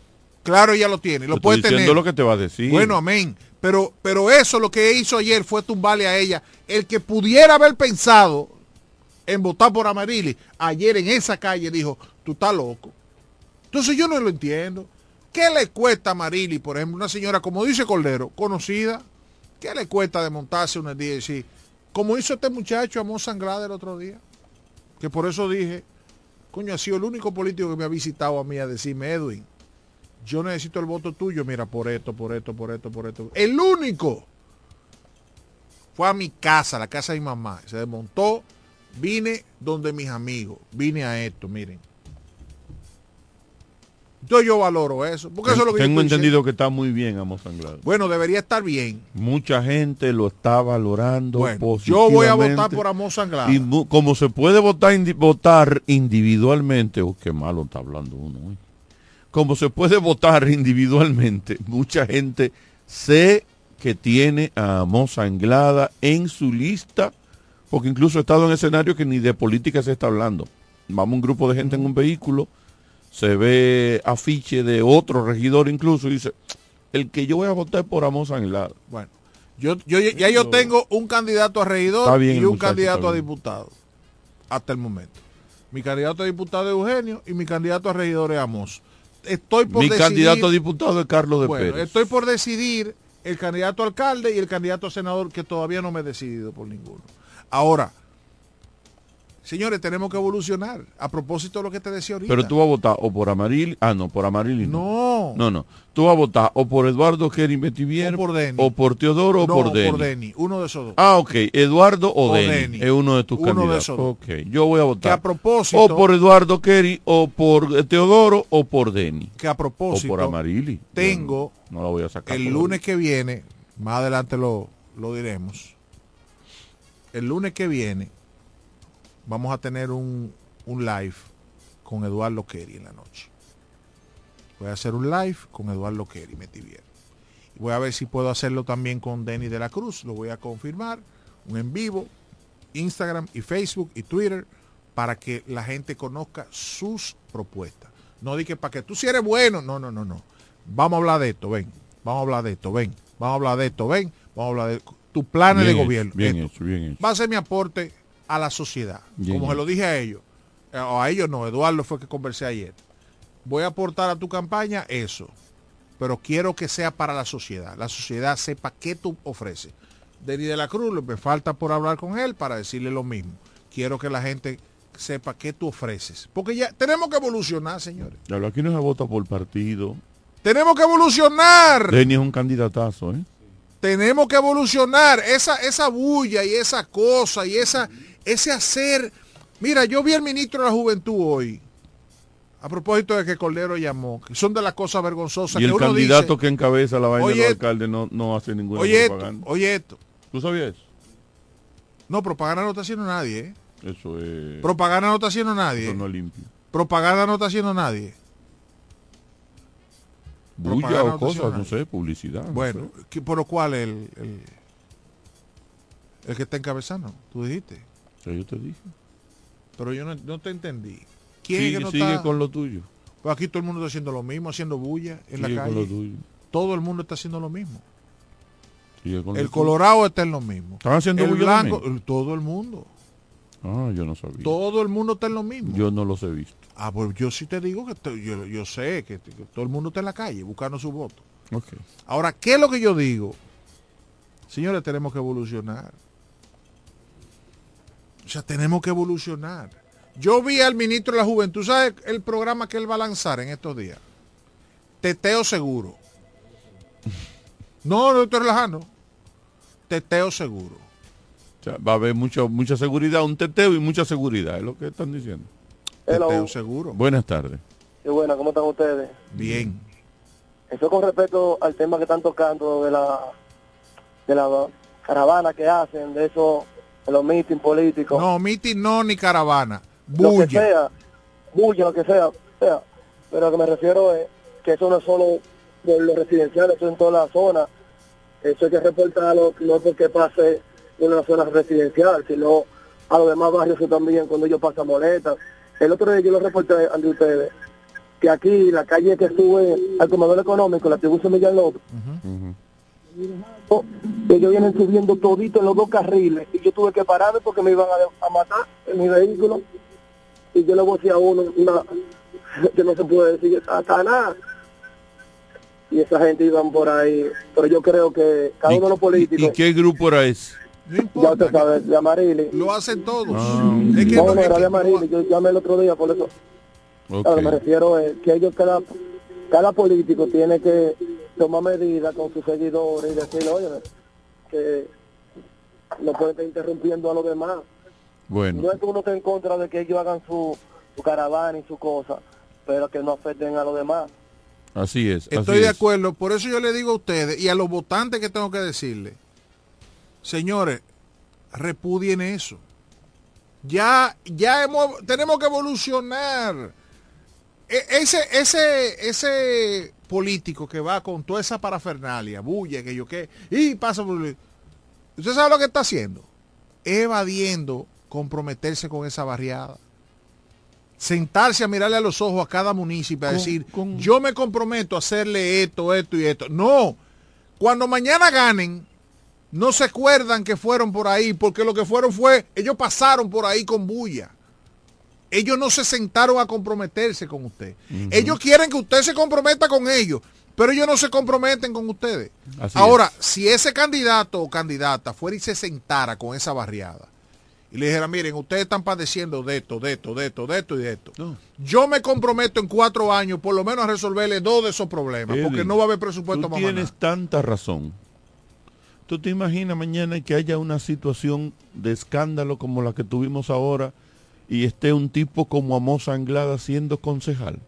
Claro, ella lo tiene. Lo Te puede estoy tener. lo que te va a decir. Bueno, amén. Pero, pero eso lo que hizo ayer fue tumbarle a ella. El que pudiera haber pensado en votar por Amarili, ayer en esa calle dijo, tú estás loco. Entonces yo no lo entiendo. ¿Qué le cuesta a por ejemplo, una señora, como dice Cordero, conocida? ¿Qué le cuesta de montarse un día y decir, como hizo este muchacho Amor Sangrada el otro día? Que por eso dije, coño, ha sido el único político que me ha visitado a mí a decirme, Edwin, yo necesito el voto tuyo, mira, por esto, por esto, por esto, por esto. El único fue a mi casa, la casa de mi mamá. Se desmontó, vine donde mis amigos, vine a esto, miren. Yo yo valoro eso. Porque eso es lo que yo Tengo entendido que está muy bien Amos Anglada. Bueno, debería estar bien. Mucha gente lo está valorando Bueno, yo voy a positivamente. votar por Amos Anglada. Y como se puede votar, indi- votar individualmente, oh, qué malo está hablando uno. hoy. Como se puede votar individualmente, mucha gente sé que tiene a Amos Anglada en su lista, porque incluso he estado en escenarios que ni de política se está hablando. Vamos un grupo de gente en un vehículo, se ve afiche de otro regidor incluso y dice, el que yo voy a votar es por Amos Anglada. Bueno, yo, yo ya yo tengo un candidato a regidor bien y un muchacho, candidato a diputado. Hasta el momento. Mi candidato a diputado es Eugenio y mi candidato a regidor es Amos. Estoy por Mi decidir- candidato a diputado es Carlos de Bueno, Pérez. estoy por decidir el candidato a alcalde y el candidato a senador que todavía no me he decidido por ninguno. Ahora, señores, tenemos que evolucionar. A propósito de lo que te decía ahorita. Pero tú vas a votar o por Amaril, ah no, por Amaril No. No, no. Tú vas a votar o por Eduardo Kerry Metivier, o por Denny. o por Teodoro o por Denny. Denny, uno de esos dos. Ah, ok. Eduardo o, O Denny. Denny. Es uno de tus Uno de candidatos. esos dos. Ok. Yo voy a votar. Que a propósito- O por Eduardo Kerry, o por eh, Teodoro, o por Denny. que a propósito O por Amarili. tengo No la voy a sacar. el por lunes que viene, más adelante lo, lo diremos, el lunes que viene vamos a tener un, un live con Eduardo Kerry en la noche. Voy a hacer un live con Eduardo Kerry, Metivier. Y voy a ver si puedo hacerlo también con Denny de la Cruz, lo voy a confirmar, un en vivo, Instagram y Facebook y Twitter, para que la gente conozca sus propuestas. No di que para que tú si eres bueno, no, no, no, no. Vamos a hablar de esto, ven. Vamos a hablar de esto, ven. Vamos a hablar de esto, ven. Vamos a hablar de tus planes Bien de hecho, gobierno. bien hecho, bien hecho. Va a ser mi aporte a la sociedad. Bien Como se lo dije a ellos. Eh, O a ellos no, Eduardo fue que conversé ayer. Voy a aportar a tu campaña eso. Pero quiero que sea para la sociedad. La sociedad sepa qué tú ofreces. Denis de la Cruz, me falta por hablar con él para decirle lo mismo. Quiero que la gente sepa qué tú ofreces. Porque ya tenemos que evolucionar, señores. Diablo, Aquí no se vota por partido. Tenemos que evolucionar. Denny es un candidatazo, ¿eh? Tenemos que evolucionar. Esa, esa bulla y esa cosa y esa, ese hacer. Mira, yo vi al ministro de la Juventud hoy. A propósito de que Cordero llamó. que son de las cosas vergonzosas Y que el uno candidato dice. que encabeza la vaina del alcalde no, no hace ninguna Oye esto, propaganda. oye esto. ¿Tú sabías eso? No, propaganda no está haciendo nadie. ¿eh? Eso es... Propaganda no está haciendo nadie. Eso no limpio. Propaganda no está haciendo nadie. Bulla o no cosas, no sé, publicidad. no Bueno, sé. ¿qué- ¿por lo cual el, el, el que está encabezando? Tú dijiste. O sea, yo te dije. Pero yo no, no te entendí. ¿Quién es Sigue, que no sigue está? con lo tuyo. Pues aquí todo el mundo está haciendo lo mismo, haciendo bulla en Sigue la con lo calle. tuyo. Todo el mundo está haciendo lo mismo. Sigue con lo El tuyo. Colorado está en lo mismo. ¿Están haciendo el bulla blanco, todo el mundo. Ah, yo no sabía. Todo el mundo está en lo mismo. Yo no los he visto. Ah, pues yo sí te digo que te- yo, yo sé que, que todo el mundo está en la calle buscando su voto. Ok. Ahora, ¿qué es lo que yo digo? Señores, tenemos que evolucionar. O sea, tenemos que evolucionar. Yo vi al ministro de la Juventud, ¿sabes el programa que él va a lanzar en estos días? Teteo seguro. No, no estoy relajando. Teteo seguro. Sea, va a haber mucho, mucha seguridad, un teteo y mucha seguridad, es lo que están diciendo. Hello. Teteo seguro. Buenas tardes. Qué buena, ¿cómo están ustedes? Bien. Eso con respecto al tema que están tocando de la de la caravana que hacen, de eso, de los meetings políticos. No, mitin no ni caravana. lo que Bulla. sea, bulla, lo que sea, sea. Pero a lo que me refiero es que eso no es solo de los residenciales, eso en toda la zona. Eso hay que reportarlo, no porque pase en una zona residencial, sino a los demás barrios que también cuando ellos pasan moletas. El otro día yo lo reporté ante ustedes, que aquí la calle que sube al comedor económico, la tribución Millán López, ellos vienen subiendo todito en los dos carriles y yo tuve que pararme porque me iban a, a matar en mi vehículo y yo le voy a decir a uno una que no se puede decir hasta nada y esa gente iban por ahí pero yo creo que cada uno de los ¿Y políticos qué grupo era ese? Ya usted sabe de Amarili Lo hacen todos. Ah, Es que no, no- no es era que de Amarili yo llamé el otro día por eso a me refiero es que ellos cada cada político tiene que tomar medidas con sus seguidores y decir oye que no pueden estar interrumpiendo a los demás Bueno, no es que uno esté en contra de que ellos hagan su, su caravana y su cosa, pero que no afecten a los demás. Así es. así Estoy de es. acuerdo, por eso yo le digo a ustedes y a los votantes que tengo que decirle, señores, repudien eso. Ya, ya hemos, tenemos que evolucionar. E- ese, ese, ese político que va con toda esa parafernalia, bulla, que yo qué, y pasa por... ¿Usted sabe lo que está haciendo? Evadiendo comprometerse con esa barriada. Sentarse a mirarle a los ojos a cada municipio a Con- decir, yo me comprometo a hacerle esto, esto y esto. No, cuando mañana ganen, no se acuerdan que fueron por ahí, porque lo que fueron fue, ellos pasaron por ahí con bulla. Ellos no se sentaron a comprometerse con usted. Ellos quieren que usted se comprometa con ellos, pero ellos no se comprometen con ustedes. Así Ahora, si ese candidato o candidata fuera y se sentara con esa barriada y le dijera, miren, ustedes están padeciendo de esto, de esto, de esto, de esto y de esto. Yo me comprometo en cuatro años por lo menos a resolverle dos de esos problemas, porque no va a haber presupuesto Tú más tienes tanta razón. ¿Tú te imaginas mañana que haya una situación de escándalo como la que tuvimos ahora y esté un tipo como Amos Anglada siendo concejal?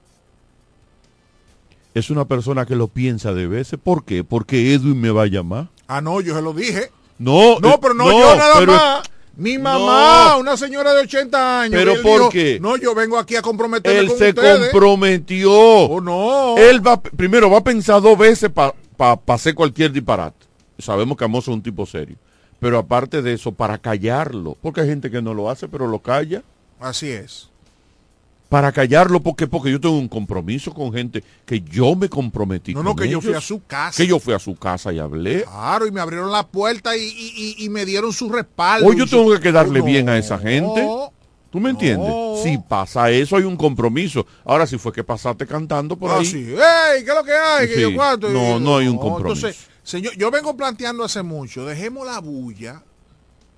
Es una persona que lo piensa de veces. ¿Por qué? Porque Edwin me va a llamar. Ah, no, yo se lo dije. No, No, eh, pero no, yo nada pero- más. Mi mamá, No. una señora de 80 años. ¿Pero por dijo, qué? No, yo vengo aquí a comprometerme Él con se ustedes. comprometió. Oh, no. Él va, primero va a pensar dos veces para hacer cualquier disparate. Sabemos que Amos es un tipo serio. Pero aparte de eso, para callarlo. Porque hay gente que no lo hace, pero lo calla. Así es. Para callarlo, porque Porque yo tengo un compromiso con gente que yo me comprometí No, no, con que yo fui a su casa. Que yo fui a su casa y hablé. Claro, y me abrieron la puerta y, y- me dieron su respaldo. Hoy yo tengo que quedarle No, bien a esa gente. ¿Tú me entiendes? No. Si pasa eso, hay un compromiso. Ahora, si fue que pasaste cantando por Ah, ahí. sí. ¡Ey! ¿Qué es lo que hay? ¿Qué Sí. yo cuánto? No, no hay un compromiso. Entonces, señor, yo vengo planteando hace mucho, dejemos la bulla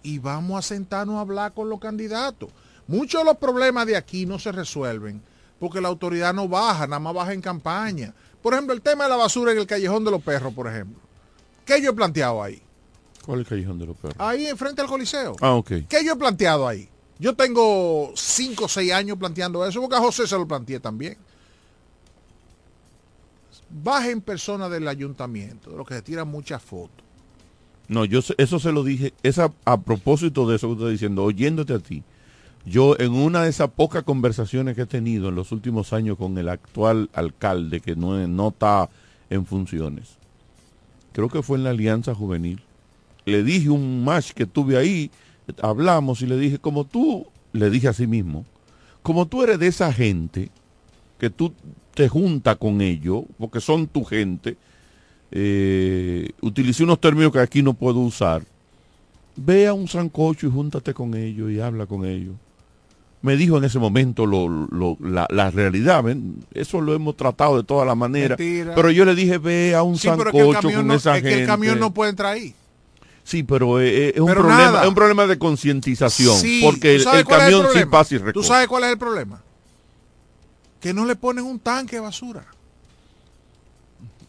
y vamos a sentarnos a hablar con los candidatos. Muchos de los problemas de aquí no se resuelven porque la autoridad no baja, nada más baja en campaña. Por ejemplo, el tema de la basura en el callejón de los perros, por ejemplo. ¿Qué yo he planteado ahí? ¿Cuál es el callejón de los perros? Ahí enfrente al Coliseo. Ah, ok. ¿Qué yo he planteado ahí? Yo tengo 5 o 6 años planteando eso, porque a José se lo planteé también. Bajen personas del ayuntamiento, de los que se tiran muchas fotos. No, yo eso se lo dije, esa, a propósito de eso que está diciendo, oyéndote a ti, yo en una de esas pocas conversaciones que he tenido en los últimos años con el actual alcalde que no, no está en funciones, creo que fue en la Alianza Juvenil, le dije un match que tuve ahí, hablamos y le dije, como tú, le dije a sí mismo, como tú eres de esa gente, que tú te juntas con ellos, porque son tu gente, eh, utilicé unos términos que aquí no puedo usar. Ve a un sancocho y júntate con ellos y habla con ellos. Me dijo en ese momento lo- lo- la, la realidad, ¿ven? eso lo hemos tratado de todas las maneras. Pero yo le dije, ve a un Sí, sancocho que el camión, con no, esa es que gente. el camión no puede entrar ahí. Sí, pero eh, es, un Pero problema, es un problema de concientización. Sí, porque ¿tú el, sabes el camión sí pasa y ¿Tú recoge. sabes cuál es el problema? Que no le ponen un tanque de basura.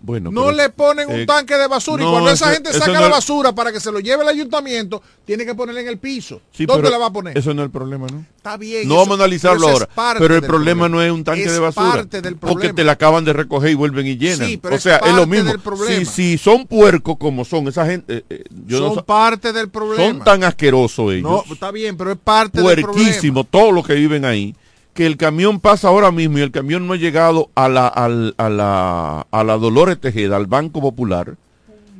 Bueno, No pero- le ponen un eh, tanque de basura. y cuando esa gente saca no la basura para que se lo lleve el ayuntamiento, tiene que ponerla en el piso. Sí, ¿Dónde la va a poner? Eso no es el problema, ¿no? Está bien. No eso- vamos a analizarlo ahora. Pero el problema, no es un tanque Es de basura. parte del Porque te la acaban de recoger y vuelven y llenan. Sí, pero o es sea, es lo parte mismo. del problema. Si, si son puercos como son, esa gente. eh, eh, yo no Son parte del problema. Son tan asquerosos ellos. No, está bien, pero es parte del problema. puerquísimos, todos los que viven ahí. Que el camión pasa ahora mismo y el camión no ha llegado a la, al- a la, a la Dolores Tejeda, al Banco Popular.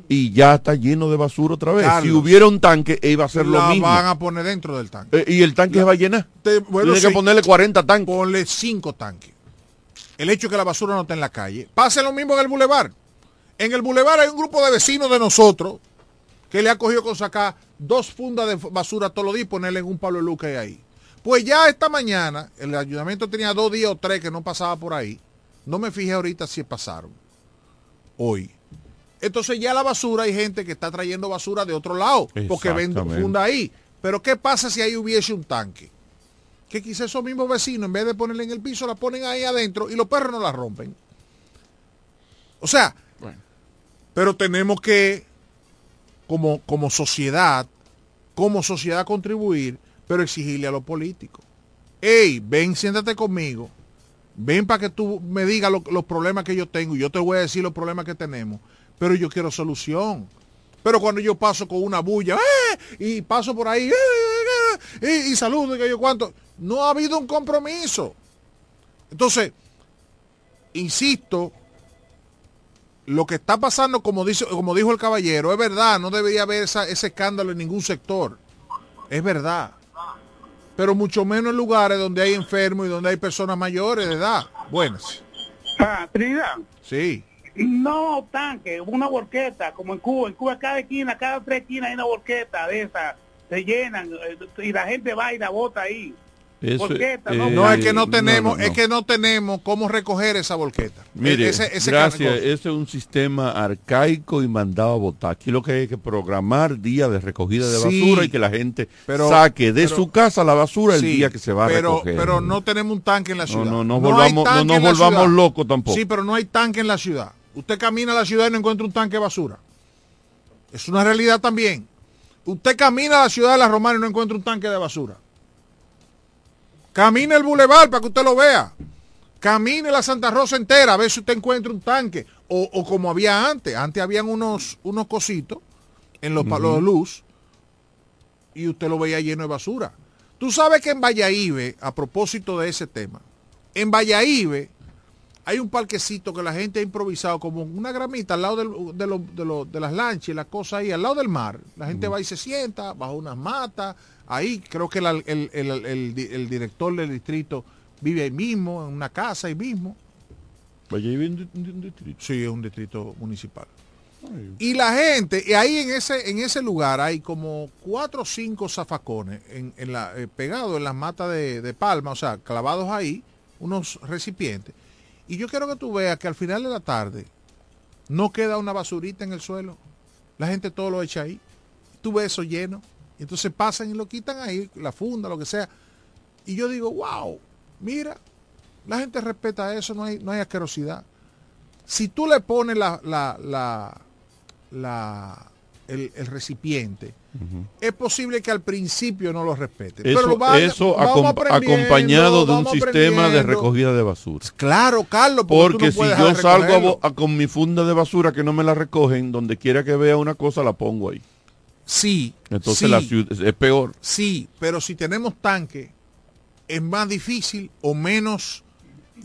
Y ya está lleno de basura otra vez. Carlos, si hubiera un tanque, iba a ser lo la mismo. van a poner dentro del tanque. Eh, y el tanque se va a llenar. Te- bueno, Tiene que ponerle 40 tanques. Ponle 5 tanques. El hecho de que la basura no está en la calle. Pase lo mismo en el bulevar. En el bulevar hay un grupo de vecinos de nosotros que le ha cogido con sacar dos fundas de basura todos los días y ponerle en un Pablo hay ahí. Pues ya esta mañana, el ayuntamiento tenía dos días o tres que no pasaba por ahí. No me fijé ahorita si pasaron. Hoy. Entonces ya la basura hay gente que está trayendo basura de otro lado. Porque ven Exactamente. funda ahí. Pero ¿qué pasa si ahí hubiese un tanque? Que quizás esos mismos vecinos, en vez de ponerla en el piso, la ponen ahí adentro y los perros no la rompen. O sea, pero tenemos que, como, como sociedad, como sociedad contribuir, pero exigirle a los políticos. Hey, ven, siéntate conmigo ven para que tú me digas lo- los problemas que yo tengo yo te voy a decir los problemas que tenemos, pero yo quiero solución. Pero cuando yo paso con una bulla ¡eh! y paso por ahí ¡eh! ¡eh! y, saludo y yo cuánto, no ha habido un compromiso. Entonces, insisto, lo que está pasando, como, dijo el caballero, es verdad, no debería haber ese escándalo en ningún sector. Es verdad. Pero mucho menos en lugares donde hay enfermos y donde hay personas mayores de edad. Buenas. Ah, Trinidad. Sí. No tanque, una volqueta, como en Cuba. En Cuba cada esquina, cada tres esquinas hay una volqueta de esas. Se llenan eh, y la gente va y la bota ahí. Eso, Volqueta, eh, ¿no? No, es que no tenemos, no, no. es que no tenemos cómo recoger esa volqueta. Mire, Ese- ese gracias. cargo. Ese es un sistema arcaico y mandado a votar. Aquí lo que hay que programar día de recogida de Sí, basura y que la gente pero- saque de pero- su casa la basura el Sí, día que se va a pero, recoger. Pero no tenemos un tanque en la No, ciudad. no, volvamos- no nos volvamos locos tampoco. Sí, pero no hay tanque en la ciudad. Usted camina a la ciudad y no encuentra un tanque de basura. Es una realidad también. Usted camina a la ciudad de la Romana y no encuentra un tanque de basura. Camine el bulevar para que usted lo vea. Camine la Santa Rosa entera a ver si usted encuentra un tanque. O, o como había antes. Antes habían unos, unos cositos en los palos de luz y usted lo veía lleno de basura. Tú sabes que en Valladolid, a propósito de ese tema, en Valladolid hay un parquecito que la gente ha improvisado como una gramita al lado del- de, lo- de lo- de las lanchas y las cosas ahí, al lado del mar. La gente va y se sienta bajo unas matas. Ahí creo que el, el- el- el- el di- el director del distrito vive ahí mismo, en una casa ahí mismo. Sí, es un distrito municipal. Y la gente, y ahí en ese, en ese lugar hay como cuatro o cinco zafacones en, en la, eh, pegados en las matas de, de palma, o sea, clavados ahí, unos recipientes. Y yo quiero que tú veas que al final de la tarde no queda una basurita en el suelo. La gente todo lo echa ahí. Tú ves eso lleno. Y entonces pasan y lo quitan ahí, la funda, lo que sea. Y yo digo, wow, mira, la gente respeta eso, no hay, no hay asquerosidad. Si tú le pones la, la, la, la- el, el recipiente, es posible que al principio no lo respete. Eso, pero va- eso acom- acompañado de un sistema de recogida de basura. Claro, Carlos, porque, Porque no si yo salgo a a- con mi funda de basura que no me la recogen, donde quiera que vea una cosa la pongo ahí. Sí. Entonces sí, la ciudad es peor. Sí, pero si tenemos tanque, es más difícil o menos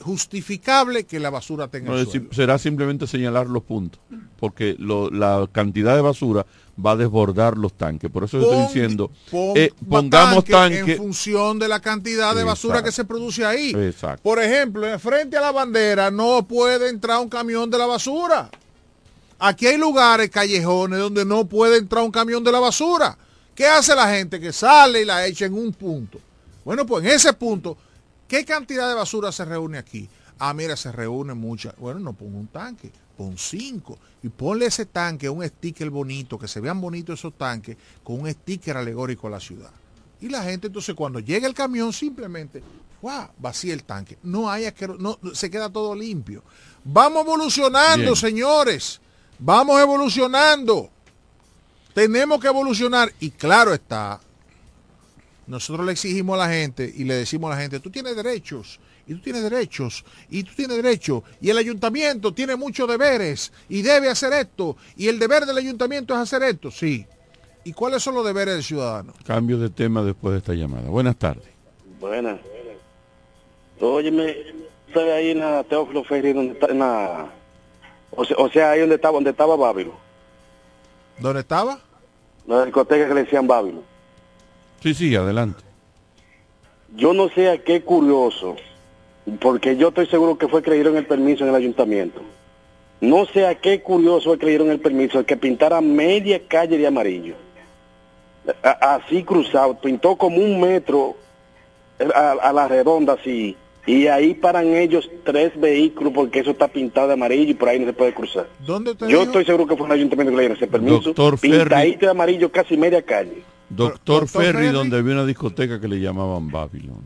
justificable que la basura tenga No, el suelo. será simplemente señalar los puntos, porque lo- la cantidad de basura va a desbordar los tanques. Por eso estoy Pon- diciendo, pon- eh, pongamos tanque tanque. en función de la cantidad de basura que se produce ahí. Exacto. Por ejemplo, en frente a la bandera no puede entrar un camión de la basura. Aquí hay lugares, callejones, donde no puede entrar un camión de la basura. ¿Qué hace la gente? Que sale y la echa en un punto. Bueno, pues en ese punto, ¿qué cantidad de basura se reúne aquí? Ah, mira, se reúne mucha. Bueno, no pon un tanque, pon cinco. Y ponle ese tanque un sticker bonito, que se vean bonitos esos tanques, con un sticker alegórico a la ciudad. Y la gente entonces cuando llega el camión simplemente ¡guau! vacía el tanque. No hay asquero- no, se queda todo limpio. Vamos evolucionando, Bien. señores. Vamos evolucionando. Tenemos que evolucionar. Y claro está, nosotros le exigimos a la gente y le decimos a la gente, tú tienes derechos, y tú tienes derechos, y tú tienes derechos, y el ayuntamiento tiene muchos deberes, y debe hacer esto, y el deber del ayuntamiento es hacer esto, sí. ¿Y cuáles son los deberes del ciudadano? Cambio de tema después de esta llamada. Buenas tardes. Buenas. Óyeme, ¿sabes ahí en la Teófilo Ferry donde está en la o sea, o sea, ahí donde estaba donde estaba Bábilo, ¿Dónde estaba? la discoteca que le decían Bábilo. Sí, sí, adelante. Yo no sé a qué curioso, porque yo estoy seguro que fue que le dieron el permiso en el ayuntamiento. No sé a qué curioso fue que le dieron el permiso que pintara media calle de amarillo. A- así cruzado, pintó como un metro a, a la redonda así. Y ahí paran ellos tres vehículos porque eso está pintado de amarillo y por ahí no se puede cruzar. ¿Dónde te Yo dijo? estoy seguro que fue el ayuntamiento que le dieron ese permiso. Doctor Ferri. De amarillo casi media calle. Doctor, Doctor Ferry, Ferry. donde había una discoteca que le llamaban Babylon.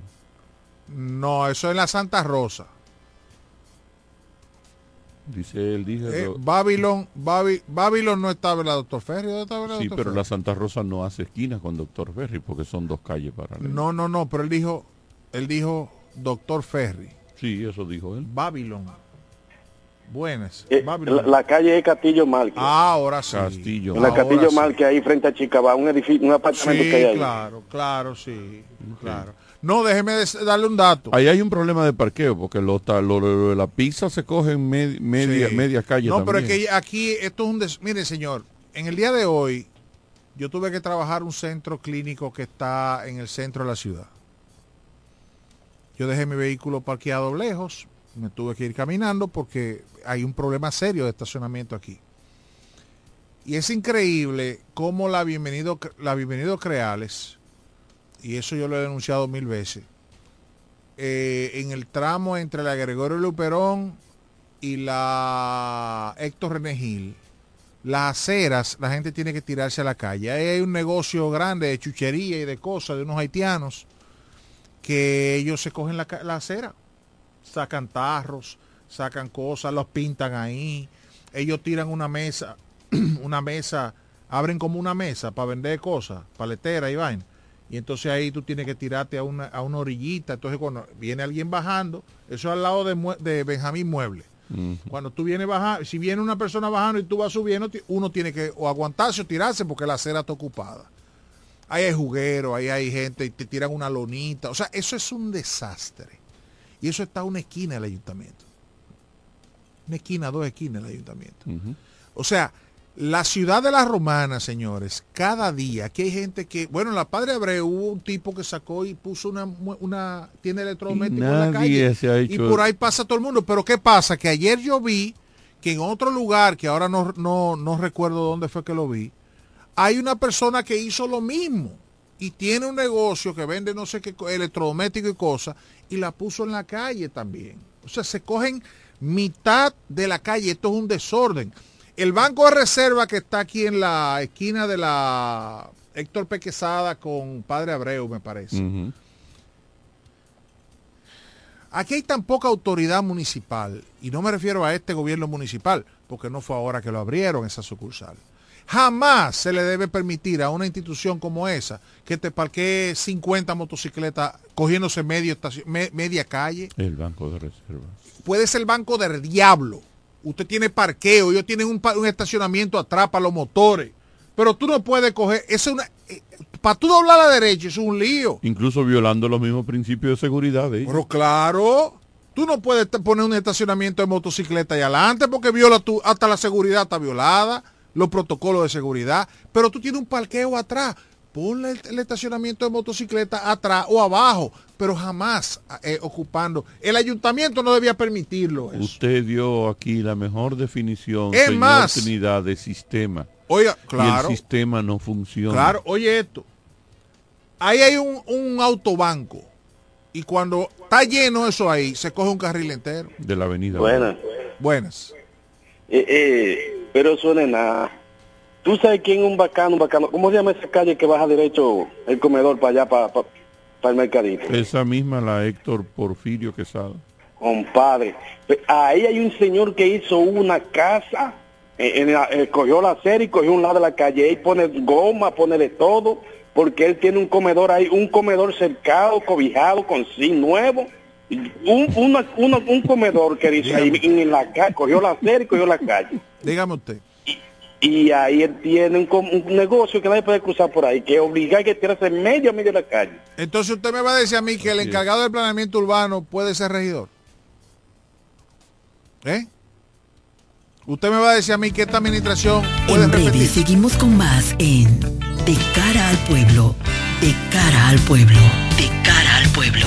No, eso es la Santa Rosa. Dice él, dice. Eh, lo- Babylon, Babi- Babylon no estaba en la Doctor Ferry. ¿Dónde estaba la sí, Dr. pero Ferry? la Santa Rosa no hace esquina con Doctor Ferry porque son dos calles paralelas. No, no, no, pero él dijo, él dijo Doctor Ferry. Sí, eso dijo él. Babylon. Buenas. Eh, la, la calle es Castillo Márquez. Ah, ahora sí. Castillo. la ahora Castillo sí. Márquez, ahí frente a Chicabá, un edificio, un apartamento que hay ahí. claro, claro, sí. Claro. No, déjeme darle un dato. Ahí hay un problema de parqueo, porque lo, lo- lo de la pizza se coge en med- media, Sí. media calle No, pero es que aquí esto es un... des- Mire, señor, en el día de hoy yo tuve que trabajar un centro clínico que está en el centro de la ciudad. Yo dejé mi vehículo parqueado lejos, me tuve que ir caminando porque hay un problema serio de estacionamiento aquí. Y es increíble cómo la Bienvenido, la Bienvenido Creales, y eso yo lo he denunciado mil veces, eh, en el tramo entre la Gregorio Luperón y la Héctor René Gil, las aceras, la gente tiene que tirarse a la calle. Hay un negocio grande de chuchería y de cosas de unos haitianos que ellos se cogen la, la acera, sacan tarros, sacan cosas, los pintan ahí. Ellos tiran una mesa, una mesa, abren como una mesa para vender cosas, paletera y vaina. Y entonces ahí tú tienes que tirarte a una, a una orillita. Entonces cuando viene alguien bajando, eso es al lado de, de Benjamín Mueble. Cuando tú vienes bajando, si viene una persona bajando y tú vas subiendo, uno tiene que o aguantarse o tirarse porque la acera está ocupada. Ahí hay juguero, ahí hay gente y te tiran una lonita. O sea, eso es un desastre. Y eso está a una esquina del ayuntamiento. Una esquina, dos esquinas del ayuntamiento. O sea, la ciudad de la romana, señores, cada día, aquí hay gente que, bueno, en la Padre Abreu hubo un tipo que sacó y puso una, una tienda electrodoméstico en la calle. se ha y por ahí pasa todo el mundo. Pero ¿qué pasa? Que ayer yo vi que en otro lugar, que ahora no, no, no recuerdo dónde fue que lo vi, hay una persona que hizo lo mismo y tiene un negocio que vende no sé qué co- electrodoméstico y cosas y la puso en la calle también. O sea, se cogen mitad de la calle. Esto es un desorden. El banco de reserva que está aquí en la esquina de la Héctor Pequezada con Padre Abreu, me parece. Aquí hay tan poca autoridad municipal, y no me refiero a este gobierno municipal, porque no fue ahora que lo abrieron esa sucursal. Jamás se le debe permitir a una institución como esa que te parquee 50 motocicletas cogiéndose medio estaci- me- media calle. El banco de reserva. Puede ser el banco del diablo. Usted tiene parqueo, ellos tienen un, un estacionamiento atrás para los motores. Pero tú no puedes coger, es una, para tú doblar a la derecha es un lío. Incluso violando los mismos principios de seguridad. de ellos. Pero claro, tú no puedes poner un estacionamiento de motocicleta ahí adelante porque viola tu, hasta la seguridad está violada, los protocolos de seguridad, pero tú tienes un parqueo atrás. Ponle el, el estacionamiento de motocicleta atrás o abajo, pero jamás eh, ocupando. El ayuntamiento no debía permitirlo. eso. Usted dio aquí la mejor definición, Es señor más. Trinidad, de sistema. Oiga, Y claro. el sistema no funciona. Claro, oye esto. Ahí hay un, un autobanco. Y cuando está lleno eso ahí, se coge un carril entero. De la avenida. Buenas. Buenas. Eh, eh, pero es nada. Tú sabes quién es un bacano, un bacano. ¿Cómo se llama esa calle que baja derecho el comedor para allá, para, para, para el mercadito? Esa misma, la Héctor Porfirio Quesada. Compadre, pe- ahí hay un señor que hizo una casa, eh, en la- eh, cogió la serie y cogió un lado de la calle y pone goma, pone de todo, porque él tiene un comedor ahí, un comedor cercado, cobijado, con sí nuevo. Un, una- una- un comedor que dice ahí en la calle, cogió la serie y cogió la calle. Dígame usted. Y ahí él tiene un, negocio que nadie puede cruzar por ahí, que obliga a que tirarse en medio a medio de la calle. Entonces usted me va a decir a mí que el encargado del planeamiento urbano puede ser regidor. ¿Eh? Usted me va a decir a mí que esta administración puede En breve repetir. seguimos con más en De cara al pueblo, de cara al pueblo, de cara pueblo.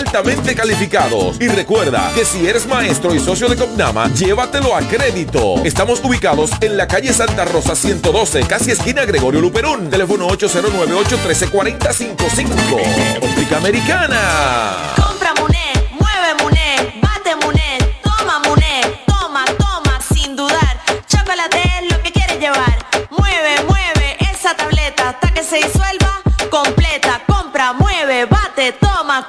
altamente calificados. Y recuerda que si eres maestro y socio de Copnama, llévatelo a crédito. Estamos ubicados en la calle Santa Rosa 112, casi esquina Gregorio Luperón. Teléfono 809-813-4055. Óptica Americana. Compra Muné, mueve Muné, bate Muné, toma Muné, toma, toma, sin dudar. Chocolate es lo que quieres llevar. Mueve, mueve esa tableta hasta que se disuelva completa. Compra, mueve, bate, toma,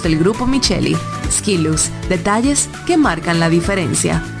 del Grupo Micheli. Skilus, detalles que marcan la diferencia.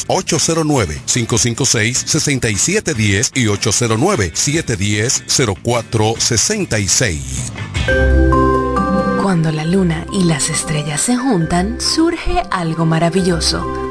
809-556-6710 y 809-710-0466. Cuando la luna y las estrellas se juntan, surge algo maravilloso.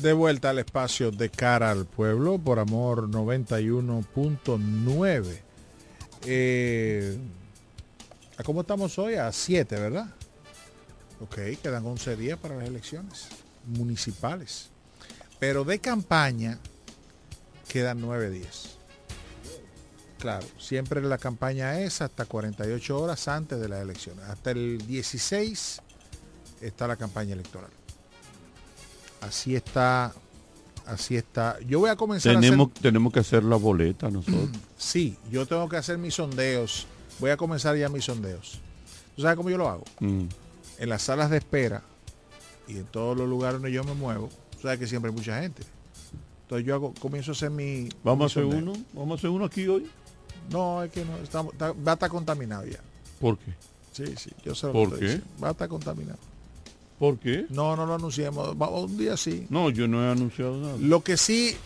De vuelta al espacio de cara al pueblo por amor 91.9. Eh, ¿A cómo estamos hoy? A 7, ¿verdad? Ok, quedan 11 días para las elecciones municipales. Pero de campaña quedan 9 días. Claro, siempre la campaña es hasta 48 horas antes de las elecciones. Hasta el 16 está la campaña electoral. Así está, así está. Yo voy a comenzar Tenemos, a hacer... tenemos que hacer la boleta nosotros. Sí, yo tengo que hacer mis sondeos. Voy a comenzar ya mis sondeos. ¿Tú sabes cómo yo lo hago? Mm. En las salas de espera y en todos los lugares donde yo me muevo, tú sabes que siempre hay mucha gente. Entonces yo hago, comienzo a hacer mi... ¿Vamos a hacer sondeo. uno? ¿Vamos a hacer uno aquí hoy? No, es que no, estamos, está- va a estar contaminado ya. ¿Por qué? Sí, sí, yo sé lo ¿Por que qué? diciendo. Va a estar contaminado. ¿Por qué? No, no lo anunciemos. Va- un día sí. No, yo no he anunciado nada. Lo que sí,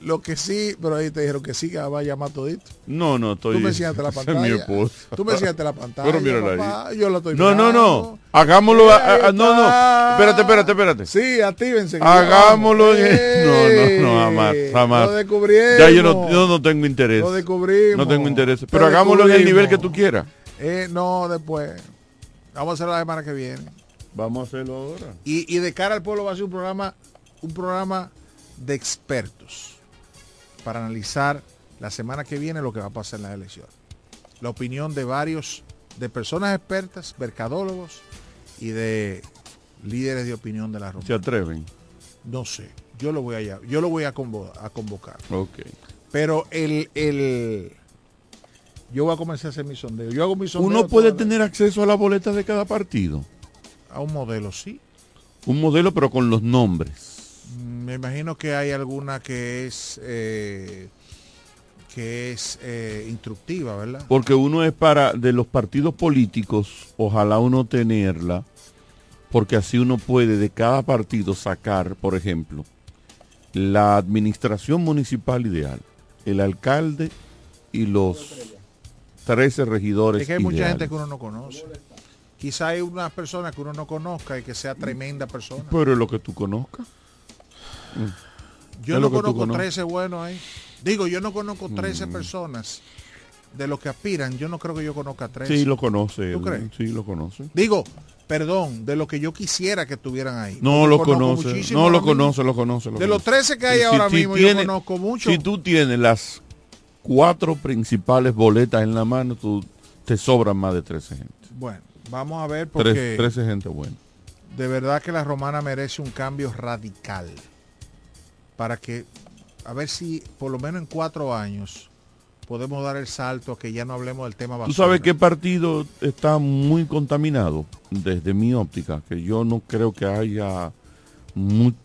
lo que sí, pero ahí te dijeron que sí, que va a llamar todito. No, no, estoy... Tú me enseñaste la pantalla. Tú me enseñaste la pantalla. Pero mírala papá, ahí. Yo la estoy No, no, mirando. no. Hagámoslo. a- a- Ahí no, no. Espérate, espérate, espérate. Sí, actívense. Hagámoslo. en- No, no, no, jamás, jamás. Lo descubrimos. Ya yo no, yo no tengo interés. Lo descubrimos. No tengo interés. Lo Pero hagámoslo en el nivel que tú quieras. Eh, no, después. Vamos a hacerlo la semana que viene. Vamos a hacerlo ahora. Y, y de cara al pueblo va a ser un programa, un programa de expertos para analizar la semana que viene lo que va a pasar en las elecciones. la opinión de varios, de personas expertas, mercadólogos y de líderes de opinión de la romana. ¿Se atreven? No sé, yo lo voy a, yo lo voy a, convo- a convocar. Ok. Pero el, el, yo voy a comenzar a hacer mi sondeo. Yo hago mi sondeo Uno puede tener acceso a la boleta de cada partido. A un modelo, sí. Un modelo, pero con los nombres. Mm, Me imagino que hay alguna que es eh, que es eh, instructiva, ¿verdad? Porque uno es para, de los partidos políticos, ojalá uno tenerla, porque así uno puede de cada partido sacar, por ejemplo, la administración municipal ideal, el alcalde y los 13 regidores. Es que hay mucha gente que uno no conoce. Quizá hay unas personas que uno no conozca y que sea tremenda persona. Pero es lo que tú conozcas. Yo no conozco conoces. 13 buenos ahí. Digo, yo no conozco Mm. 13 personas de los que aspiran. Yo no creo que yo conozca 13. Sí, lo conoce. ¿Tú él, crees? Sí, lo conoce. Digo, perdón, de lo que yo quisiera que estuvieran ahí. No lo conoce. No lo conoce, lo conoce. lo De los conoce. 13 que hay ahora mismo, yo conozco mucho. Si tú tienes las cuatro principales boletas en la mano, tú te sobran más de 13 gente. Bueno, vamos a ver Tres- porque 13 gente buena. de verdad que la romana merece un cambio radical para que, a ver si por lo menos en cuatro años podemos dar el salto a que ya no hablemos del tema ¿Tú basura. sabes qué partido está muy contaminado? Desde mi óptica, que yo no creo que haya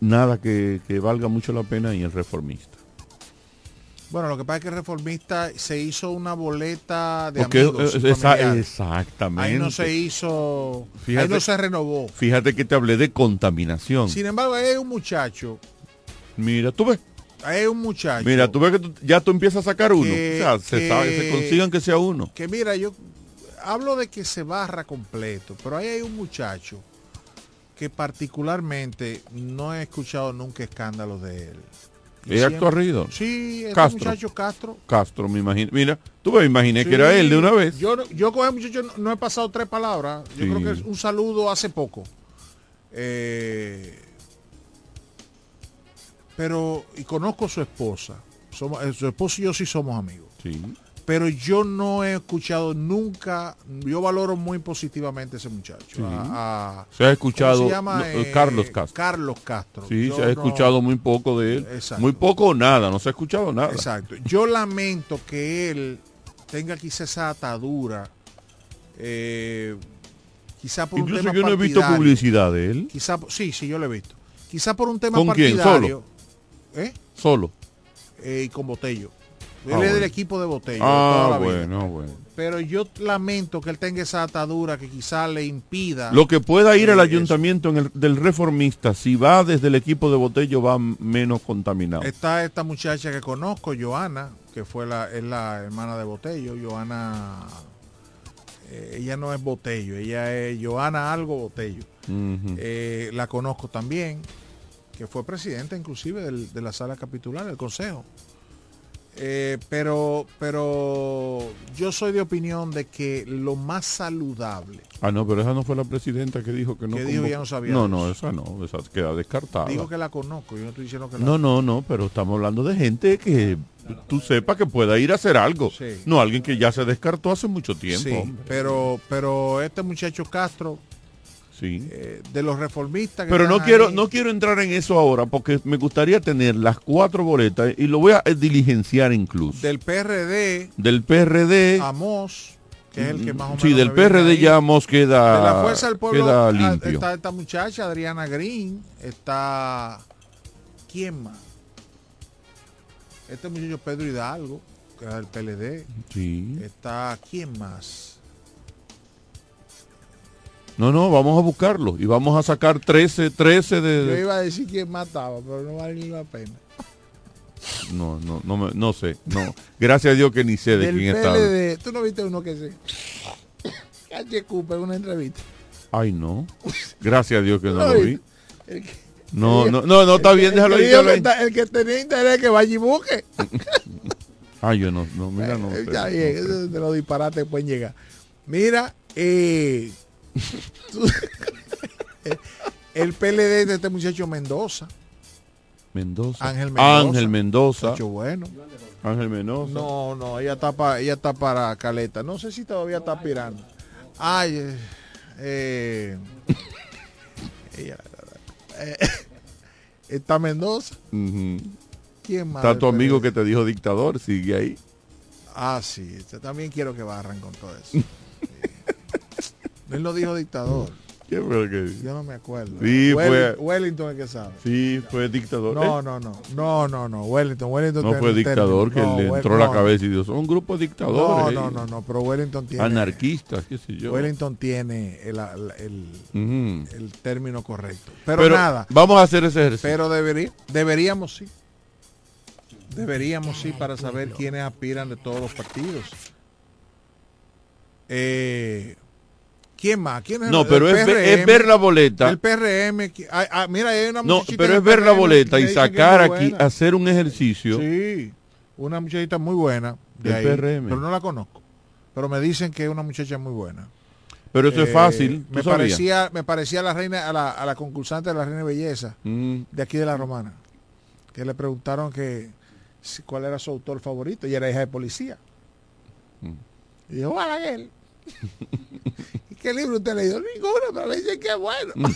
nada que, que valga mucho la pena y el reformista. Bueno, lo que pasa es que el reformista se hizo una boleta de Porque, amigos. eh, esa- exactamente. Ahí no se hizo, ahí no se renovó. Fíjate que te hablé de contaminación. Sin embargo, ahí hay un muchacho, Mira, tú ves. ahí hay un muchacho. Mira, tú ves que tú- ya tú empiezas a sacar uno. Que- o sea, se, que- sabe, se consigan que sea uno. que mira, yo hablo de que se barra completo, pero ahí hay un muchacho que particularmente no he escuchado nunca escándalos de él. Y ¿Es siempre- acto arrido? Sí, este Castro. muchacho Castro. Castro, me imagino. Mira, tú me imaginé que era él de una vez. Yo, yo con ese muchacho no, no he pasado tres palabras. Yo Sí. creo que es un saludo hace poco. Eh, pero, y conozco a su esposa. Somos, eh, su esposo y yo sí somos amigos. Sí. Pero yo no he escuchado nunca, yo valoro muy positivamente a ese muchacho. Sí. a- a- Se ha escuchado ¿cómo se llama? no, eh, Eh, Carlos Castro. Carlos Castro. Sí, Yo se ha no- escuchado muy poco de él. Exacto. Muy poco o nada, no se ha escuchado nada. Exacto. Yo lamento que él tenga quizá esa atadura, eh, quizá por un Incluso tema yo no he visto publicidad de él. Quizá, sí, sí, yo lo he visto. Quizá por un tema ¿Con quién? partidario. ¿Eh? Solo. Eh, y con Botello. Él Ah, es del equipo de toda Ah, bueno, bueno. Pero yo lamento que él tenga esa atadura que quizá le impida. Lo que pueda ir eh, al ayuntamiento en el- del reformista, si va desde el equipo de Botello, va menos contaminado. Está esta muchacha que conozco, Joana, que fue la, es la hermana de Botello. Joana, eh, ella no es Botello, ella es Joana algo Botello. Eh, la conozco también, que fue presidenta inclusive del- de la sala capitular, del consejo. Eh, pero, pero yo soy de opinión de que lo más saludable, Ah, no, pero esa no fue la presidenta que dijo que no. Que dijo ya no sabía No, no, esa no, esa queda descartada. digo que la conozco, yo no estoy diciendo que la No, no, no, pero estamos hablando de gente que tú sepas que pueda ir a hacer algo. Sí. No alguien que ya se descartó hace mucho tiempo. Sí, pero, pero este muchacho Castro, Sí. eh, de los reformistas que Pero no quiero, ahí, no quiero entrar en eso ahora porque me gustaría tener las cuatro boletas y lo voy a eh, diligenciar incluso. del PRD, Del PRD. Amos, que es el que más o menos Sí, del PRD ahí. ya Amos queda, de la fuerza del pueblo queda ah, limpio. está esta muchacha Adriana Green está quién más este muchacho Pedro Hidalgo que es del PLD Sí. está quién más No, no, vamos a buscarlo y vamos a sacar 13, 13 de... yo iba a decir quién más estaba pero no vale ni la pena No, no, no, me- no sé. No. Gracias a Dios que ni sé de del quién está. PLD tú no viste uno que se H. Cooper en una entrevista Ay, no. Gracias a Dios que no ¿No lo vi. viste? El que- No, no, no, no, está el bien, déjalo el ahí. que dijo déjalo que ahí. está- el que tenía interés que vaya y busque Ay, yo no, no, mira, no. Ya bien, de los disparates pueden llegar. Mira, eh, el PLD de este muchacho Mendoza. Mendoza. Ángel Mendoza. Ángel Mendoza. Mucho bueno. Ángel Mendoza. No, no, ella está, pa- ella está para Caleta. No sé si todavía está aspirando. Ay, eh, eh, ella, eh, está Mendoza. ¿Quién más? Está tu amigo que te dijo dictador, sigue ahí. Ah, sí. este, También quiero que barran con todo eso. Sí. Él no dijo dictador. ¿Qué fue lo que dijo? Yo no me acuerdo. Sí, Wellington, fue- Wellington es que sabe. Sí, fue dictador. No, Eh, no, no, no, no, no, Wellington, Wellington No fue dictador que No, le entró la no, cabeza y dijo, son un grupo de No, dictadores. no, ahí, no, no, pero Wellington tiene Anarquistas, qué sé yo. Wellington tiene el, el, Ujú. el término correcto. Pero, Pero nada. vamos a hacer ese ejercicio. Pero debería, deberíamos sí. Deberíamos sí para saber quiénes aspiran de todos los partidos. Eh, ¿Quién más? ¿Quién es No, el- pero el es, es ver la boleta. El PRM. ah, ah, mira, hay una No, pero es ver la boleta y sacar aquí, hacer un ejercicio. Sí, una muchachita muy buena de Del ahí, PRM. pero no la conozco. Pero me dicen que es una muchacha muy buena. Pero eso es Eh, fácil. ¿tú Me sabías? parecía, me parecía a la reina, a la, a la concursante de la reina de belleza Mm. de aquí de la romana, que le preguntaron que si- cuál era su autor favorito y era hija de policía. Mm. Y dijo, Balaguer. ¿Y qué libro usted leyó? Ninguno, pero me dicen que es bueno. Mm.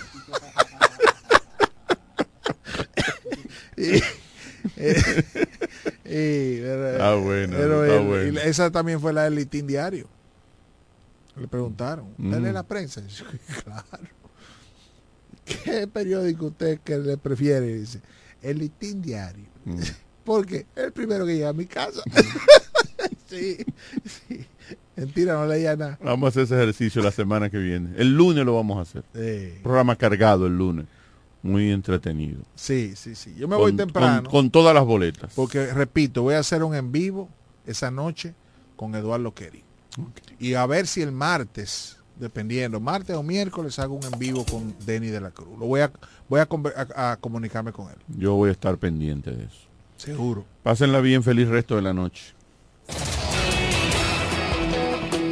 y, eh, y- pero- Ah, bueno, pero está el- bueno. y esa también fue la del Litín Diario. Le preguntaron, ¿usted Mm. lee la prensa? Yo, claro. ¿Qué periódico usted que le prefiere? Dice, el Litín Diario. Mm. Porque es el primero que llega a mi casa. sí, sí. Mentira, no leía nada. Vamos a hacer ese ejercicio la semana que viene. El lunes lo vamos a hacer. Sí. Programa cargado el lunes. Muy entretenido. Sí, sí, sí. Yo me voy temprano. Con, con todas las boletas. Porque, repito, voy a hacer un en vivo esa noche con Eduardo Kerry. Y a ver si el martes, dependiendo, martes o miércoles, hago un en vivo con Denny de la Cruz. Lo voy a, voy a- a comunicarme con él. Yo voy a estar pendiente de eso. Seguro. Pásenla bien, feliz resto de la noche.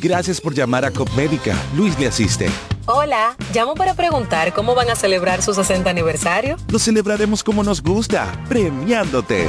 Gracias por llamar a Copmédica. Luis le asiste. Hola, llamo para preguntar cómo van a celebrar su 60 aniversario. Lo celebraremos como nos gusta, premiándote.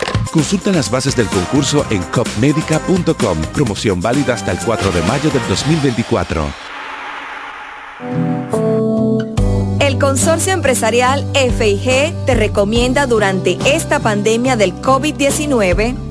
Consulta las bases del concurso en copmedica.com. Promoción válida hasta el 4 de mayo del 2024. El Consorcio Empresarial FIG te recomienda durante esta pandemia del COVID-19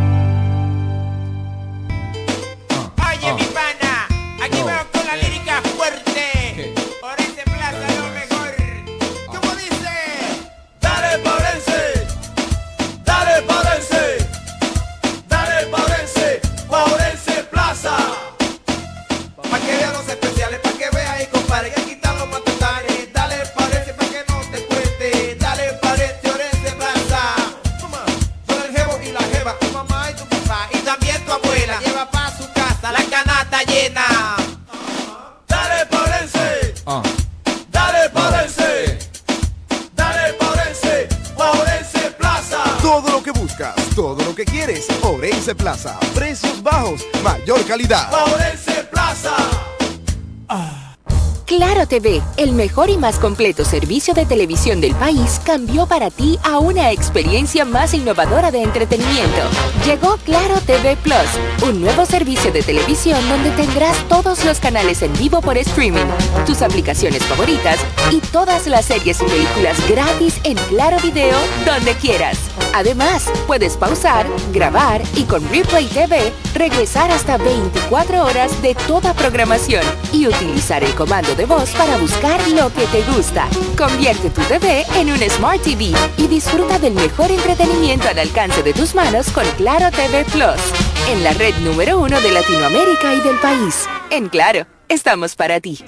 El mejor y más completo servicio de televisión del país, cambió para ti a una experiencia más innovadora de entretenimiento. Llegó Claro TV Plus, un nuevo servicio de televisión donde tendrás todos los canales en vivo por streaming, tus aplicaciones favoritas y todas las series y películas gratis en Claro Video donde quieras. Además, puedes pausar, grabar y con Replay TV regresar hasta 24 horas de toda programación y utilizar el comando de voz para buscar lo que te gusta. Convierte tu TV en un Smart TV y disfruta del mejor entretenimiento al alcance de tus manos con Claro TV Plus. En la red número uno de Latinoamérica y del país. En Claro, estamos para ti.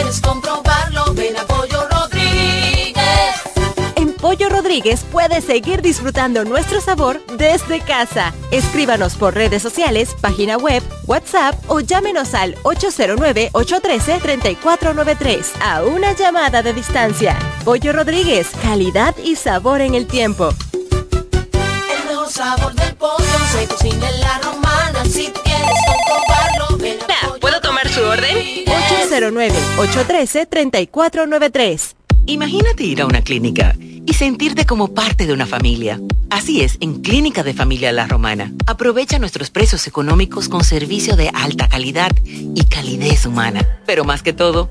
Quieres comprobarlo, ven a Pollo Rodríguez. En Pollo Rodríguez puedes seguir disfrutando nuestro sabor desde casa. Escríbanos por redes sociales, página web, WhatsApp o llámenos al 809-813-3493 a una llamada de distancia. Pollo Rodríguez, calidad y sabor en el tiempo. El mejor sabor del pollo se cocina en la romana. Si quieres comprobarlo, ven a ¿Puedo tomar su orden? 809-813-3493. Imagínate ir a una clínica y sentirte como parte de una familia. Así es, en Clínica de Familia La Romana. Aprovecha nuestros precios económicos con servicio de alta calidad y calidez humana. Pero más que todo,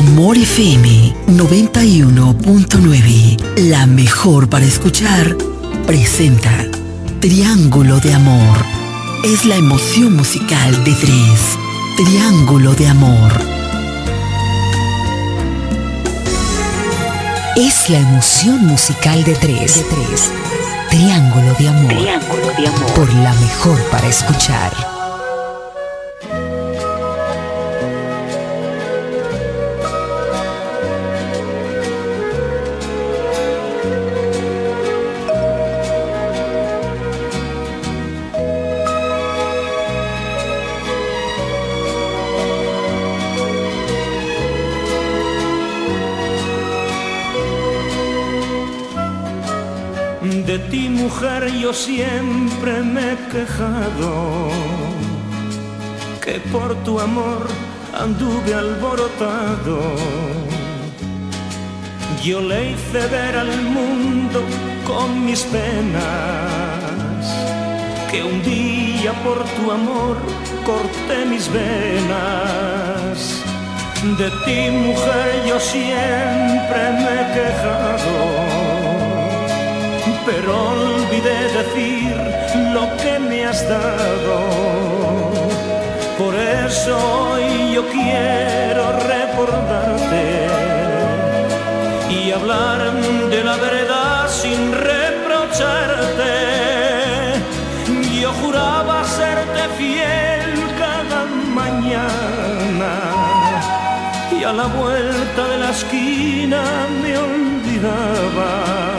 Amor FM 91.9, la mejor para escuchar, presenta Triángulo de Amor. Es la emoción musical de tres. Triángulo de Amor. Es la emoción musical de tres. De tres. Triángulo de Amor. Triángulo de Amor. Por la mejor para escuchar. Ti mujer yo siempre me he quejado, que por tu amor anduve alborotado. Yo le hice ver al mundo con mis penas, que un día por tu amor corté mis venas. De ti mujer yo siempre me he quejado pero olvidé decir lo que me has dado. Por eso hoy yo quiero recordarte y hablar de la verdad sin reprocharte. Yo juraba serte fiel cada mañana y a la vuelta de la esquina me olvidaba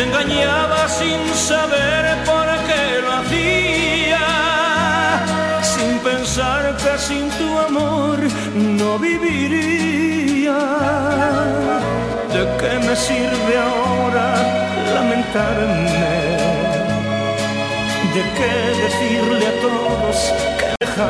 te engañaba sin saber por qué lo hacía, sin pensar que sin tu amor no viviría. ¿De qué me sirve ahora lamentarme? ¿De qué decirle a todos